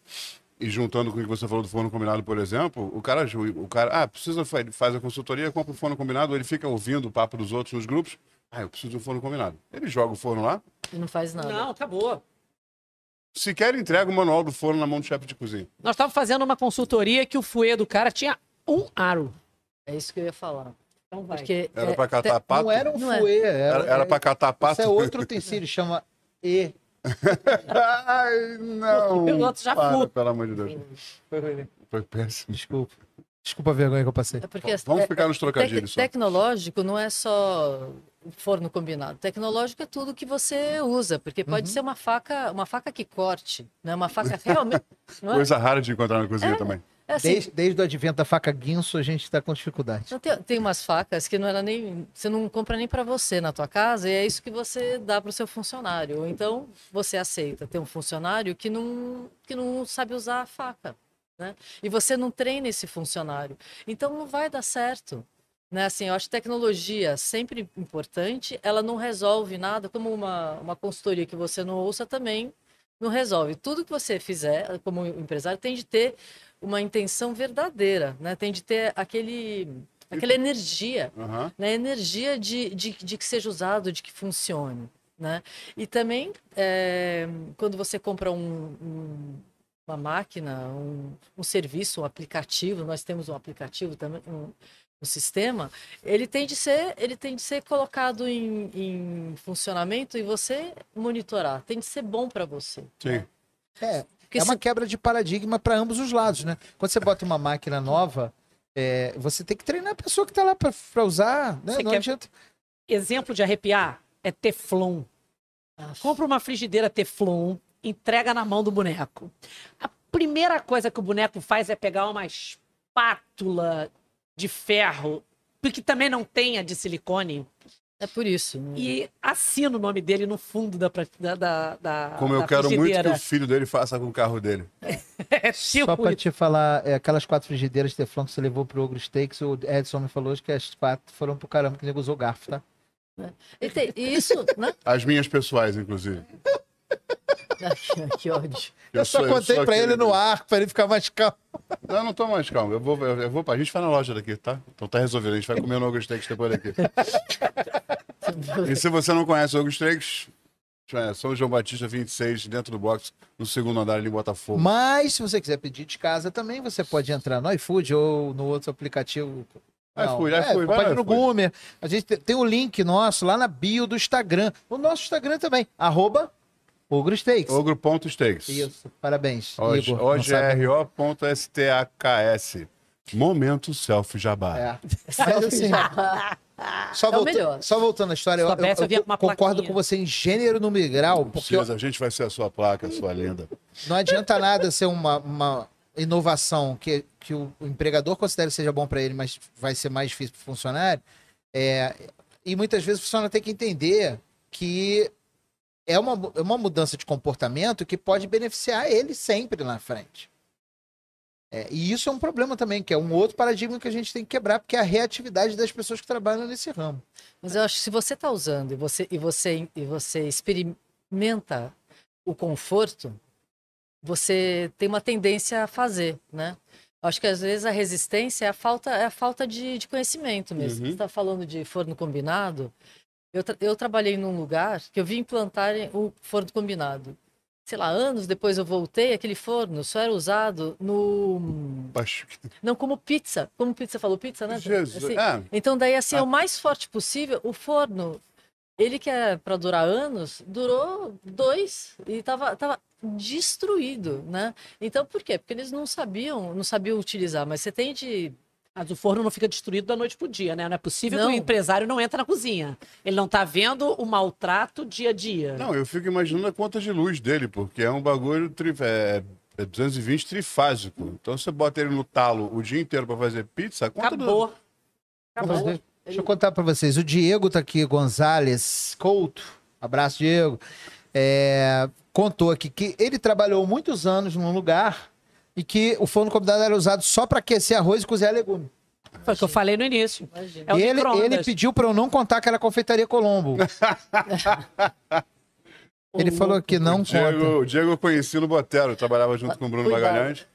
E juntando com o que você falou do forno combinado, por exemplo, o cara, o cara ah, precisa fa- faz a consultoria, compra o forno combinado, ele fica ouvindo o papo dos outros nos grupos. Ah, eu preciso de um forno combinado. Ele joga o forno lá, E não faz nada. Não, acabou. sequer entrega o manual do forno na mão do chefe de cozinha. Nós estávamos fazendo uma consultoria que o fuê do cara tinha um aro. É isso que eu ia falar. Então vai. Porque Era é, pra catar pato? Não era um Não é. fuê, Era, era, era pra catar pato? Isso é outro utensílio, chama E. Ai, não. O outro já Para, fu. Pelo amor de Deus. Foi péssimo. Desculpa. Desculpa a vergonha que eu passei. é porque Vamos é- ficar nos tec- trocadilhos. só. tecnológico não é só forno combinado. Tecnológico é tudo que você usa, porque pode ser uma faca, uma faca que corte, né? Uma faca realmente. não é? Coisa rara de encontrar na cozinha também. É assim, Desde, desde o advento da faca guinso, a gente está com dificuldade. Não, tem, tem umas facas que não era nem. Você não compra nem para você na tua casa, e é isso que você dá para o seu funcionário. Ou então você aceita ter um funcionário que não, que não sabe usar a faca. Né? E você não treina esse funcionário. Então não vai dar certo. Né? Assim, eu acho tecnologia sempre importante, ela não resolve nada, como uma, uma consultoria que você não ouça também não resolve. Tudo que você fizer como empresário tem de ter uma intenção verdadeira, né? Tem de ter aquele, aquela energia, Aham. né? Energia de, de, de que seja usado, de que funcione, né? E também, é, quando você compra um- um- uma máquina, um, um serviço, um aplicativo, nós temos um aplicativo também, um, um sistema, ele tem de ser, ele tem de ser colocado em, em funcionamento e você monitorar. Tem de ser bom para você. Sim. É, Porque é uma se- quebra de paradigma para ambos os lados, né? Quando você bota uma máquina nova, é, você tem que treinar a pessoa que está lá para usar. Né? Você Não quer- adianta. Exemplo de arrepiar é Teflon. Ah, Compra uma frigideira Teflon, entrega na mão do boneco. A primeira coisa que o boneco faz é pegar uma espátula de ferro, porque também não tem a de silicone, É por isso. né? e assina o nome dele no fundo da, pra- da, da, da Como eu da quero muito que frigideira. o filho dele faça com o carro dele. É Só tipo para isso. te falar, é, aquelas quatro frigideiras de Teflon que você levou pro Ogro Steaks, o Edson me falou que as quatro foram pro caramba, que ele usou garfo, tá? E, tem- e isso, né? As minhas pessoais, inclusive. Que ódio. Eu, só sou- contei sou para ele aquele- no ar, para ele ficar mais calmo. Não, não tô mais calmo. Eu vou, eu, eu vou, a gente vai na loja daqui, tá? Então tá resolvido. A gente vai comer no Ogro Steaks depois daqui. E se você não conhece o Ogro Steaks, é São João Batista 26, dentro do box, no segundo andar ali em Botafogo. Mas se você quiser pedir de casa também, você pode entrar no iFood ou no outro aplicativo. iFood, é, iFood, vai pode no ir no iFood. Goomer. A gente tem- tem o link nosso lá na bio do Instagram. O nosso Instagram também, arroba Ogro Steaks. Ogro.steaks. Isso, parabéns. OGRO.STAKS. Momento selfie jabá. É. Assim, Só, É volta- melhor. só voltando à história, eu, eu- eu eu concordo plaquinha. com você em gênero no grau, porque Precisa, a gente vai ser a sua placa, a sua lenda. não adianta nada ser uma, uma inovação que, que o, o empregador considere seja bom para ele, mas vai ser mais difícil para o funcionário. É, e muitas vezes o funcionário tem que entender que é uma, é uma mudança de comportamento que pode beneficiar ele sempre na frente. É, e isso é um problema também, que é um outro paradigma que a gente tem que quebrar, porque é a reatividade das pessoas que trabalham nesse ramo. Mas eu acho que se você está usando e você, e, você, e você experimenta o conforto, você tem uma tendência a fazer, né? Acho que às vezes a resistência é a falta, é a falta de, de conhecimento mesmo. Uhum. Você está falando de forno combinado. Eu, tra- eu trabalhei num lugar que eu vi implantarem o forno combinado. Sei lá, anos depois eu voltei, aquele forno só era usado no. Acho que- Não como pizza. Como pizza falou pizza, né? Jesus. Assim, Ah, então, daí, assim, é Ah. o mais forte possível. O forno, ele que é para durar anos, durou dois e tava, tava destruído, né? Então, por quê? Porque eles não sabiam, não sabiam utilizar. Mas você tem de... Mas o forno não fica destruído da noite pro dia, né? Não é possível Não. que o empresário não entre na cozinha. Ele não tá vendo o maltrato dia a dia. Não, eu fico imaginando a conta de luz dele, porque é um bagulho tri, é, é 220 trifásico. Então você bota ele no talo o dia inteiro pra fazer pizza, a conta do- Acabou. Acabou. Deixa, deixa eu contar para vocês. O Diego tá aqui, Gonzalez Couto. Abraço, Diego. É, contou aqui que ele trabalhou muitos anos num lugar e que o forno convidado era usado só para aquecer arroz e cozinhar legume. Foi o que eu falei no início. Imagina. É o ele, ele pediu para eu não contar que era confeitaria Colombo. ele falou que não o, Diego, conta. o Diego eu conheci no Botero, trabalhava junto com o Bruno Cuidado. Magalhães.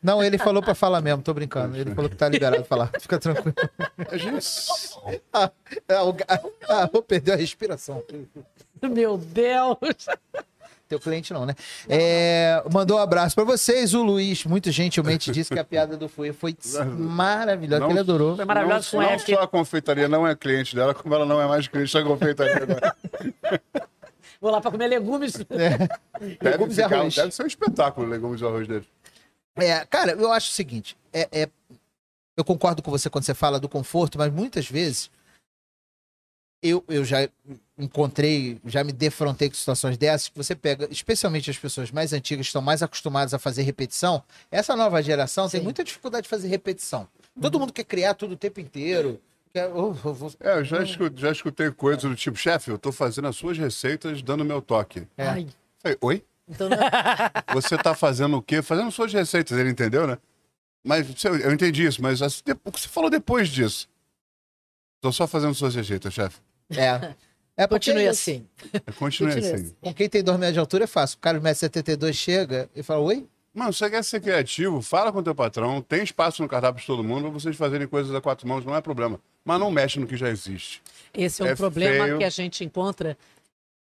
Não, ele falou para falar mesmo, tô brincando. Ele falou que tá liberado pra falar. Fica tranquilo. A gente... Ah, o ga- ah, vou perder a respiração. Meu Deus. Teu cliente não, né? É, mandou um abraço pra vocês. O Luiz, muito gentilmente, disse que a piada do Fui foi maravilhosa, que ele adorou. Foi maravilhoso não, com não F. só a confeitaria não é cliente dela, como ela não é mais cliente da confeitaria agora. Vou lá pra comer legumes. Deve, Legumes e ficar- arroz. deve ser um espetáculo o legumes e arroz dele. É, cara, eu acho o seguinte: é, é- eu concordo com você quando você fala do conforto, mas muitas vezes eu, eu já encontrei, já me defrontei com situações dessas, que você pega, especialmente as pessoas mais antigas, que estão mais acostumadas a fazer repetição. Essa nova geração tem Sim. muita dificuldade de fazer repetição. Todo mundo quer criar tudo o tempo inteiro. Quer, oh, eu vou- É, eu já, escu- já escutei coisas do tipo, chefe, eu tô fazendo as suas receitas dando meu toque. É. Ai, Falei, oi? então não é- Você tá fazendo o quê? Fazendo suas receitas, ele entendeu, né? Mas eu entendi isso, mas assim, o que você falou depois disso? Tô só fazendo suas receitas, chefe. É. É porque continue é assim. Continue Continue assim. assim. Com quem tem 2 metros de altura é fácil. O cara de 1,72m chega e fala, oi? Mano, você quer ser criativo, fala com o teu patrão, tem espaço no cardápio de todo mundo pra vocês fazerem coisas a quatro mãos, não é problema. Mas não mexe no que já existe. Esse é um É problema feio. que a gente encontra,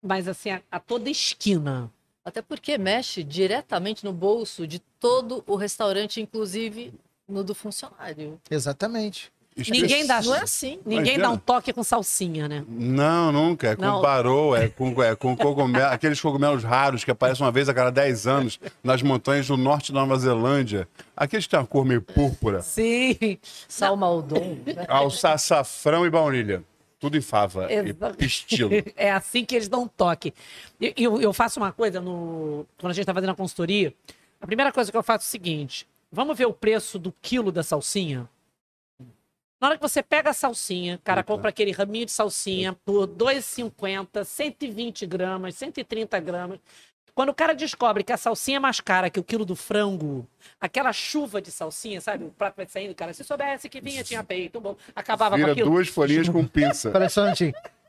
mas assim, a, a toda esquina. Até porque mexe diretamente no bolso de todo o restaurante, inclusive no do funcionário. Exatamente. Ninguém dá- Não é assim. Ninguém Imagina. dá um toque com salsinha, né? Não, nunca. É com Não. barô, é com, é com cogumelo, aqueles cogumelos raros que aparecem uma vez a cada 10 anos nas montanhas do norte da Nova Zelândia. Aqueles que têm uma cor meio púrpura. Sim. Salmaldon. né? Alça, açafrão e baunilha. Tudo em fava. Exato. E estilo. É assim que eles dão um toque. E- Eu, eu faço uma coisa no. Quando a gente está fazendo a consultoria, a primeira coisa que eu faço é o seguinte: vamos ver o preço do quilo da salsinha? Na hora que você pega a salsinha, cara Eita. compra aquele raminho de salsinha por R$ 2,50, 120 gramas, 130 gramas. Quando o cara descobre que a salsinha é mais cara que o quilo do frango, aquela chuva de salsinha, sabe? O prato vai saindo, cara. Se soubesse que vinha, tinha peito, bom. Acabava com Vira aquilo. duas folhinhas com pinça. Só um.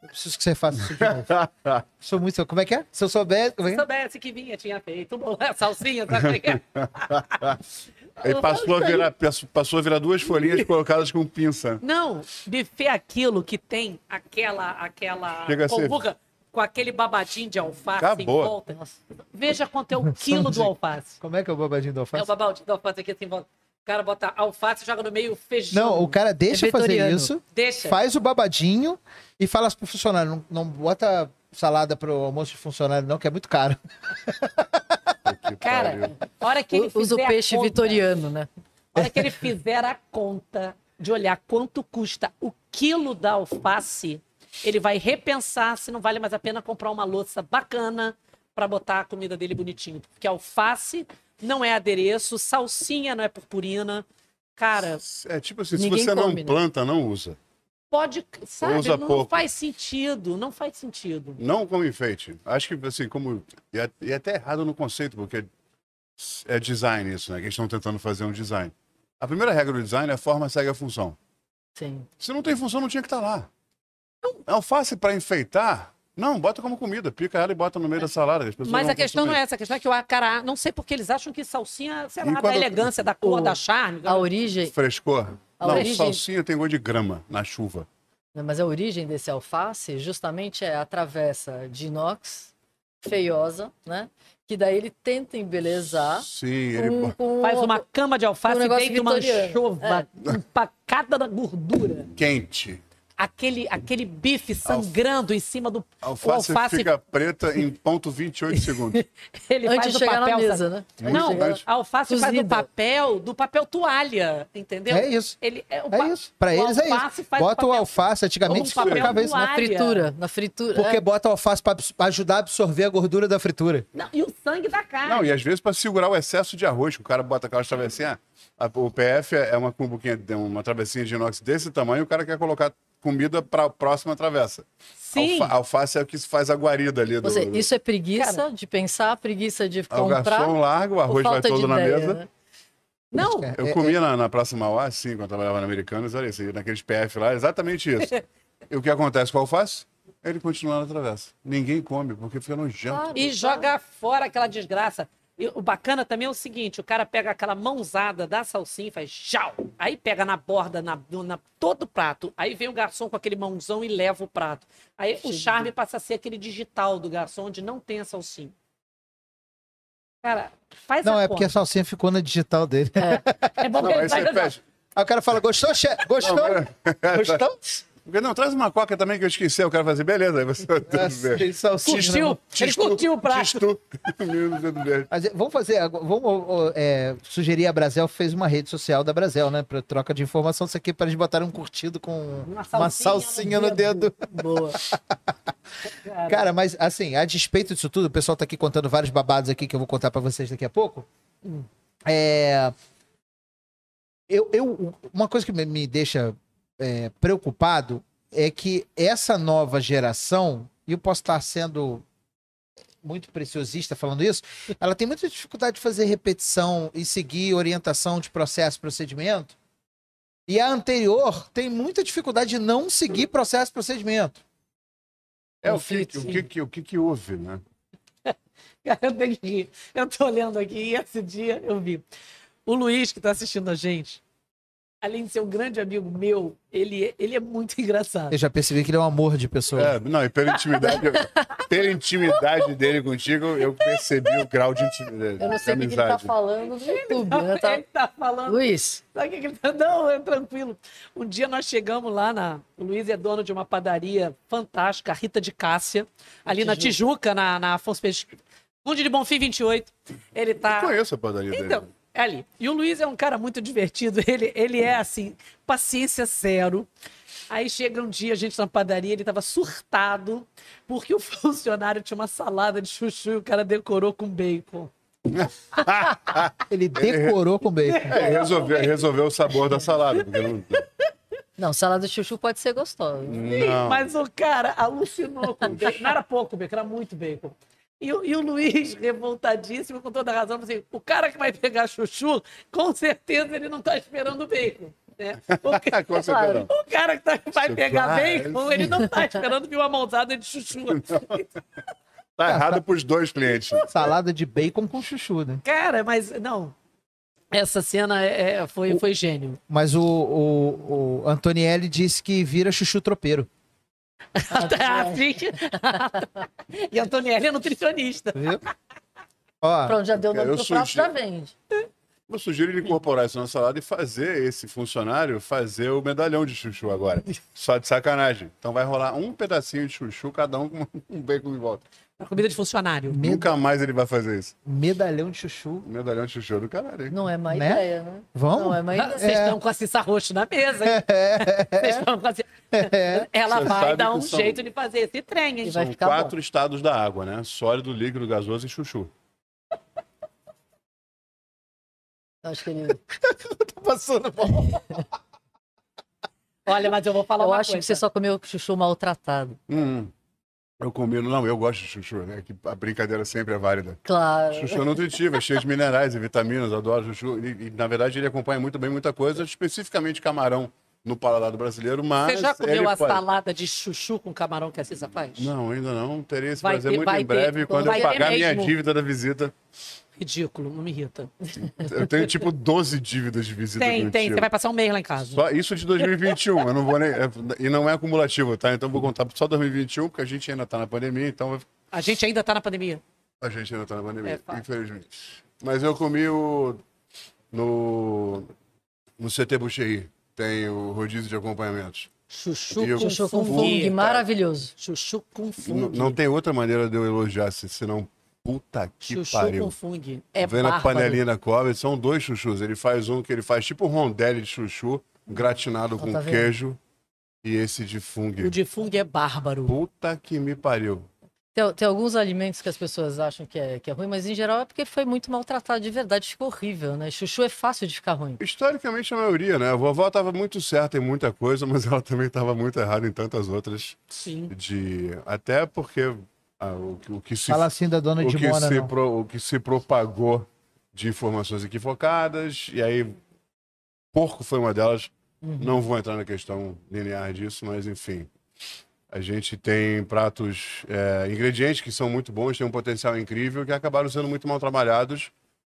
Eu preciso que você faça isso de novo. Sou muito. Como é que é? Se eu souber. Como é Se que é? soubesse que vinha, tinha feito. Bom, a salsinha, sabe como é que é? Aí passou a, virar, passou a virar duas folhinhas colocadas com pinça. Não, buffet é aquilo que tem aquela, aquela Chega a ser- colbuga com aquele babadinho de alface Acabou. em volta. Veja quanto é o quilo do alface. Como é que é o babadinho do É alface? o babadinho do alface aqui assim, em volta. O cara bota alface e joga no meio feijão. Não, o cara deixa É fazer isso, Deixa. faz o babadinho e fala pro funcionário: não, não bota salada pro almoço de funcionário, não, que é muito caro. Que Cara, pariu. hora que ele Usa o peixe conta- vitoriano, né? A hora que ele fizer a conta de olhar quanto custa o quilo da alface, ele vai repensar se não vale mais a pena comprar uma louça bacana para botar a comida dele bonitinho. Porque alface não é adereço, salsinha não é purpurina. Cara, É tipo assim, se você não come, né? planta, não usa. pode, sabe, Usa não pouco. faz sentido, não faz sentido. Não como enfeite. Acho que, assim, como. E é, e é até errado no conceito, porque é design isso, né? Que eles estão tentando fazer um design. A primeira regra do design é a forma segue a função. Sim. Se não tem função, não tinha que estar lá. Alface para enfeitar, não, bota como comida. Pica ela e bota no meio da salada. Mas a questão não consumir. é essa, a questão é que o acará, não sei porque eles acham que salsinha, sei lá, da elegância, da cor, O- da charme. A origem, Frescor. A não, origem- salsinha tem gosto de grama na chuva. Não, Mas a origem desse alface justamente é a travessa de inox, feiosa, né? Que daí ele tenta embelezar Sim, ele. com, com Faz uma cama de alface um e deita uma vitoriano. anchova empacada na gordura. Quente. Aquele, aquele bife sangrando em cima do A o alface, alface. fica preta em ponto 28 segundos. Ele antes faz chegar papel, na mesa, sabe? né? Muito Não, a alface faz o Cozida. papel do papel toalha, entendeu? É isso. Ele, é, o É isso. Pra o eles é isso. faz Bota o alface, antigamente se um colocava isso na. Fritura, na fritura. Porque é. bota o alface pra ajudar a absorver a gordura da fritura. Não, e o sangue da carne. Não, e às vezes para segurar o excesso de arroz, que o cara bota aquelas travessinhas. a- O PF é uma cumbuquinha, uma travessinha de inox desse tamanho, o cara quer colocar comida para a próxima travessa. Sim. Alfa- alface é o que faz a guarida ali do. Seja, isso é preguiça Cara. de pensar, preguiça de o comprar. garçom larga, o ou arroz vai todo na ideia, mesa. né? Não, É, Eu é, comia na, na Praça Mauá, assim, quando eu trabalhava na Americanas, olha isso, naqueles PF lá, exatamente isso. e o que acontece com o alface? Ele continua na travessa. Ninguém come, porque fica nojento. Claro. e joga fora aquela desgraça. E o bacana também é o seguinte: o cara pega aquela mãozada da salsinha e faz tchau. Aí pega na borda, na, na- todo o prato. Aí vem o garçom com aquele mãozão e leva o prato. Aí o charme passa a ser aquele digital do garçom, onde não tem a salsinha. Cara, faz Não, a é porque a conta. salsinha ficou na digital dele. É bom Não, que ele aí você faz-. Aí o cara fala, gostou, chefe? Gostou? Gostou? Porque, Não, traz uma coca também que eu esqueci. Eu quero fazer, beleza. Aí você salsinha, né? Curtiu? Ele curtiu o prato. Tistu. Dedo. Mas, é, vamos fazer, vamos é, sugerir a Brasel fez uma rede social da Brasel, né? Pra troca de informação, isso aqui para eles botarem um curtido com Uma uma salsinha no salsinha no dedo. dedo. Boa. Cara, mas assim, a despeito disso tudo, o pessoal tá aqui contando vários babados aqui que eu vou contar pra vocês daqui a pouco. É, eu, eu- uma coisa que me deixa é, preocupado é que essa nova geração, e eu posso estar sendo muito preciosista falando isso, ela tem muita dificuldade de fazer repetição e seguir orientação de processo, procedimento. E a anterior tem muita dificuldade de não seguir processo, procedimento. É, o que, o, que, que- o que que houve, né? Cara, eu tenho que rir. Eu tô olhando aqui e esse dia eu vi. O Luiz, que tá assistindo a gente, além de ser um grande amigo meu, ele, é- ele é muito engraçado. Eu já percebi que ele é um amor de pessoa. É, não, e pela intimidade, pela intimidade dele contigo, eu percebi o grau de intimidade. Eu não sei o de que ele tá amizade. falando no YouTube, né? Tá... Ele tá falando. Luiz, Sabe o que que ele tá? Não, é tranquilo. Um dia nós chegamos lá na. O Luiz é dono de uma padaria fantástica, a Rita de Cássia, ali na Tijuca, na, na Afonso Peixe. Conde de Bonfim 28. Ele tá. Eu conheço a padaria Então, dele. É ali. E o Luiz é um cara muito divertido. Ele, ele é assim, paciência zero. Aí chega um dia, a gente na padaria, ele tava surtado, porque o funcionário tinha uma salada de chuchu e o cara decorou com bacon. Ele decorou com bacon. É, resolveu, resolveu o sabor da salada. Porque não, não, salada de chuchu pode ser gostosa. não. Mas o cara alucinou com bacon. Não era pouco bacon, era muito bacon. E, o- e o Luiz, revoltadíssimo, com toda razão, falou assim, o cara que vai pegar chuchu, com certeza ele não tá esperando bacon. Né? O, ca- Com certeza não. o cara que tá- vai pegar bacon, ele não tá esperando vir uma mãozada de chuchu. Tá errado pros dois clientes. Salada de bacon com chuchu, né? Cara, mas não. Essa cena é- é- foi, foi gênio. Mas o, o, o Antonielli disse que vira chuchu tropeiro. Assim. e a Antonielli é nutricionista. Viu? Ó, Pronto, já deu o nome Eu pro prato, sugiro- já vende. Eu sugiro ele incorporar isso na salada e fazer esse funcionário fazer o medalhão de chuchu agora. Só de sacanagem. Então vai rolar um pedacinho de chuchu, cada um com um bacon em volta. Pra comida de funcionário. Nunca mais ele vai fazer isso. Medalhão de chuchu. Medalhão de chuchu do caralho, hein? Não é má Né? ideia, né? Vamos? Não é má Ah, ideia. Vocês É. estão com a Cissa Roxo na mesa, hein? Vocês estão com a Cissa... Ela Você vai sabe dar que um são- jeito de fazer esse trem, hein? E vai São ficar quatro bom. estados da água, né? Sólido, líquido, gasoso e chuchu. Acho que ele... Tá passando mal. Olha, mas eu vou falar Eu uma acho coisa. que você só comeu chuchu maltratado. Hum, eu combino, não, eu gosto de chuchu, né? Que a brincadeira sempre é válida. Claro. Chuchu é nutritivo, é cheio de minerais e vitaminas, adoro chuchu. E, e, na verdade, ele acompanha muito bem muita coisa, especificamente camarão no paladar brasileiro, mas. Você já comeu a pode- salada de chuchu com camarão que a Cissa faz? Não, ainda não. Terei esse Vai prazer ter- muito em ter- breve, quando eu ter pagar minha mesmo. dívida da visita. Ridículo, não me irrita. Eu tenho tipo 12 dívidas de visita Tem, tem. Você vai passar um mês lá em casa. Só isso de 2021, eu não vou nem. é- e não é acumulativo, tá? Então eu vou contar só 2021, porque a gente ainda tá na pandemia, então vai- A gente ainda tá na pandemia. a gente ainda tá na pandemia, É infelizmente. Mas eu comi o. No. No CT Buchery. Tem o rodízio de acompanhamentos. Chuchu eu- Chuchu com fungo. maravilhoso. Chuchu com fungo. Não tem outra maneira de eu elogiar, se- senão. Puta que Chuchu pariu. com fungo. É na bárbaro. panelinha da cobra, são dois chuchus. Ele faz um que ele faz tipo um rondelli de chuchu, gratinado com tá vendo? queijo. E esse de fungo. O de fungo é bárbaro. Puta que me pariu. Tem, tem alguns alimentos que as pessoas acham que é, que é ruim, mas em geral é porque foi muito maltratado de verdade, ficou horrível, né? Chuchu é fácil de ficar ruim. Historicamente, a maioria, né? A vovó estava muito certa em muita coisa, mas ela também estava muito errada em tantas outras. Sim. De... Até porque o, que- o que se, Fala assim da dona o de que Mona, se pro- o que se propagou de informações equivocadas, e aí porco foi uma delas. Uhum. Não vou entrar na questão linear disso, mas enfim. A gente tem pratos, é, ingredientes que são muito bons, têm um potencial incrível, que acabaram sendo muito mal trabalhados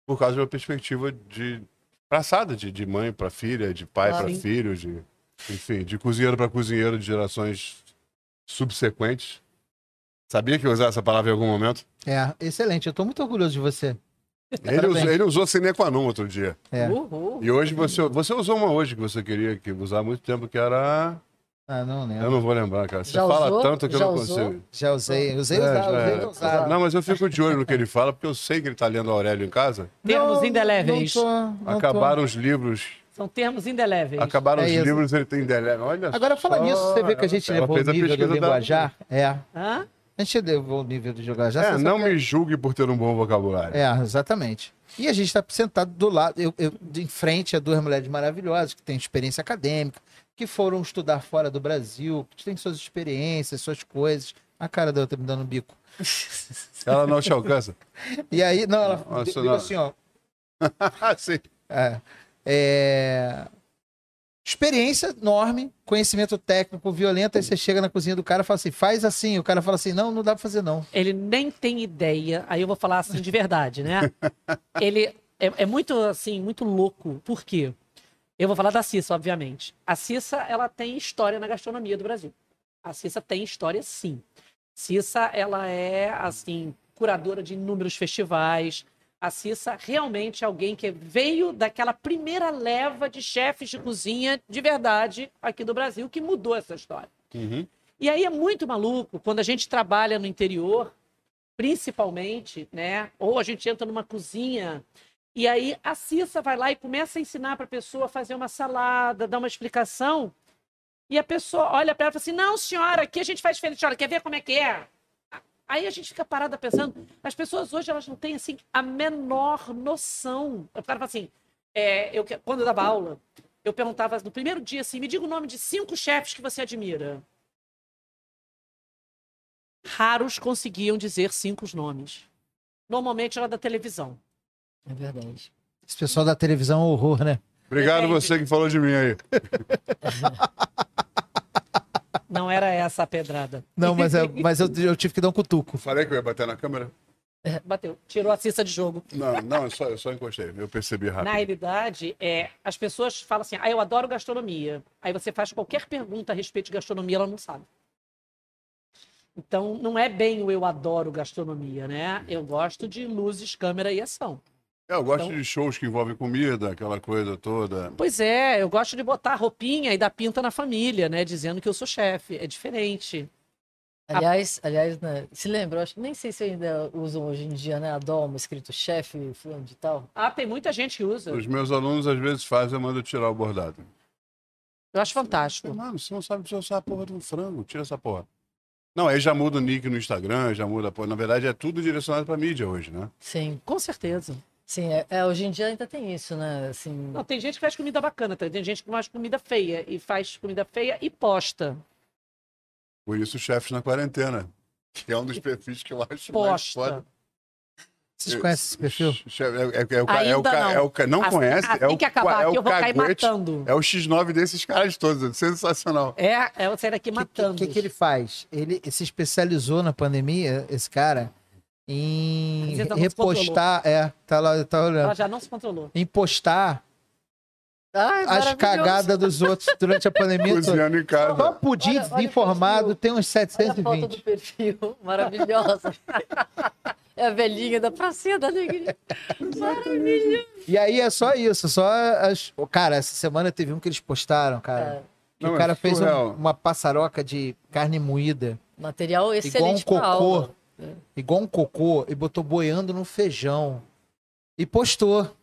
por causa de uma perspectiva de passada, de, de mãe para filha, de pai Claro. para filho, de, enfim, de cozinheiro para cozinheiro de gerações subsequentes. Sabia que ia usar essa palavra em algum momento? É, excelente. Eu tô muito orgulhoso de você. Ele usou, ele usou sine qua non outro dia. É. Uhul. E hoje você, você usou uma hoje que você queria que usar há muito tempo, que era. Ah, não Eu lembro. não vou lembrar, cara. Você Já fala usou? tanto que eu Já não usou? consigo. Já usei. Usei, É, usar, já usei, é. usar. Não, mas eu fico de olho no que ele fala, porque eu sei que ele tá lendo Aurélio em casa. Termos indeléveis. não tô, não tô. Acabaram os livros. São termos indeléveis. Acabaram É os isso. livros, ele tem delé. Olha Agora, fala só, nisso, você vê que a gente levou o nível do pesquisa da- linguajar. É. Hã? A gente levou o nível do linguajar. É, você não me julgue por ter um bom vocabulário. É, exatamente. E a gente está sentado do lado, eu, eu- em frente a duas mulheres maravilhosas que têm experiência acadêmica, que foram estudar fora do Brasil, que têm suas experiências, suas coisas. A cara dela tá me dando um bico. Ela não te alcança. E aí, não, ela Nossa, não. assim, ó. Ah, sim. É, é, Experiência enorme, conhecimento técnico violento, aí você chega na cozinha do cara e fala assim, faz assim, o cara fala assim, não, não dá pra fazer não. Ele nem tem ideia. Aí eu vou falar assim de verdade, né? Ele é, é muito assim, muito louco. Por quê? Eu vou falar da Cissa, obviamente. A Cissa, ela tem história na gastronomia do Brasil. A Cissa tem história, sim. Cissa, ela é, assim, curadora de inúmeros festivais. A Cissa realmente é alguém que veio daquela primeira leva de chefes de cozinha de verdade aqui do Brasil que mudou essa história. Uhum. E aí é muito maluco quando a gente trabalha no interior, principalmente, né? Ou a gente entra numa cozinha e aí a Cissa vai lá e começa a ensinar para a pessoa a fazer uma salada, dar uma explicação. E a pessoa olha para ela e fala assim: Não, senhora, aqui a gente faz diferente. Senhora, quer ver como é que é? Aí a gente fica parada pensando. As pessoas hoje elas não têm assim a menor noção. O cara fala assim: é, eu, que- quando eu dava aula, eu perguntava no primeiro dia assim: me diga o nome de cinco chefes que você admira. Raros conseguiam dizer cinco nomes. Normalmente era da televisão. É verdade. Esse pessoal da televisão é um horror, né? Obrigado Depende. você que falou de mim aí. Não era essa a pedrada. Não, mas, é- mas eu, eu tive que dar um cutuco. Falei que eu ia bater na câmera? Bateu. Tirou a cissa de jogo. Não, não, eu só, eu só encostei. Eu percebi rápido. Na realidade, é, as pessoas falam assim: ah, eu adoro gastronomia. Aí você faz qualquer pergunta a respeito de gastronomia, ela não sabe. Então, não é bem o eu adoro gastronomia, né? Eu gosto de luzes, câmera e ação. É, eu gosto Então- de shows que envolvem comida, aquela coisa toda. Pois é, eu gosto de botar roupinha e dar pinta na família, né? Dizendo que eu sou chefe. É diferente. Aliás, aliás, né, se lembra, acho, nem sei se ainda usam hoje em dia, né, a Doma, escrito chefe, fulano de tal. Ah, tem muita gente que usa. Os meus alunos às vezes fazem, eu mando tirar o bordado. Eu acho fantástico. Mano, você não sabe usar a porra de um frango, tira essa porra. Não, aí já muda o nick no Instagram, já muda a porra. Na verdade, é tudo direcionado pra mídia hoje, né? Sim, Com certeza. Sim, é, é, hoje em dia ainda tem isso, né, assim, Não, tem gente que faz comida bacana, tá? tem gente que faz comida feia e faz comida feia e posta. Por isso, chefes na quarentena. Que é um dos perfis que eu acho mais Posta. foda. Vocês conhecem esse perfil? É, é- é o é o Ainda ca- não. é o ca- não Assim- conhece? assim é o, que acabar é aqui, o eu vou cair matando. É o X9 desses caras todos. é Sensacional. É, é eu sair daqui O que, matando. que, que ele faz? Ele se especializou na pandemia, esse cara, em se repostar. É, tá lá, tá olhando. Ela já não se controlou. Em postar Ai, as cagadas dos outros durante a pandemia. Cozinhando em casa. Só pudim Olha- desinformado tem uns Olha a foto do 720. perfil, maravilhosa. É a velhinha da pracinha da alegria. Maravilhoso. E aí é só isso, só as. Cara, essa semana teve um que eles postaram, cara. Que Não, o é cara fez um- uma passaroca de carne moída, Material igual um excelente pra cocô. Aula. Igual um cocô, e botou boiando no feijão. E postou.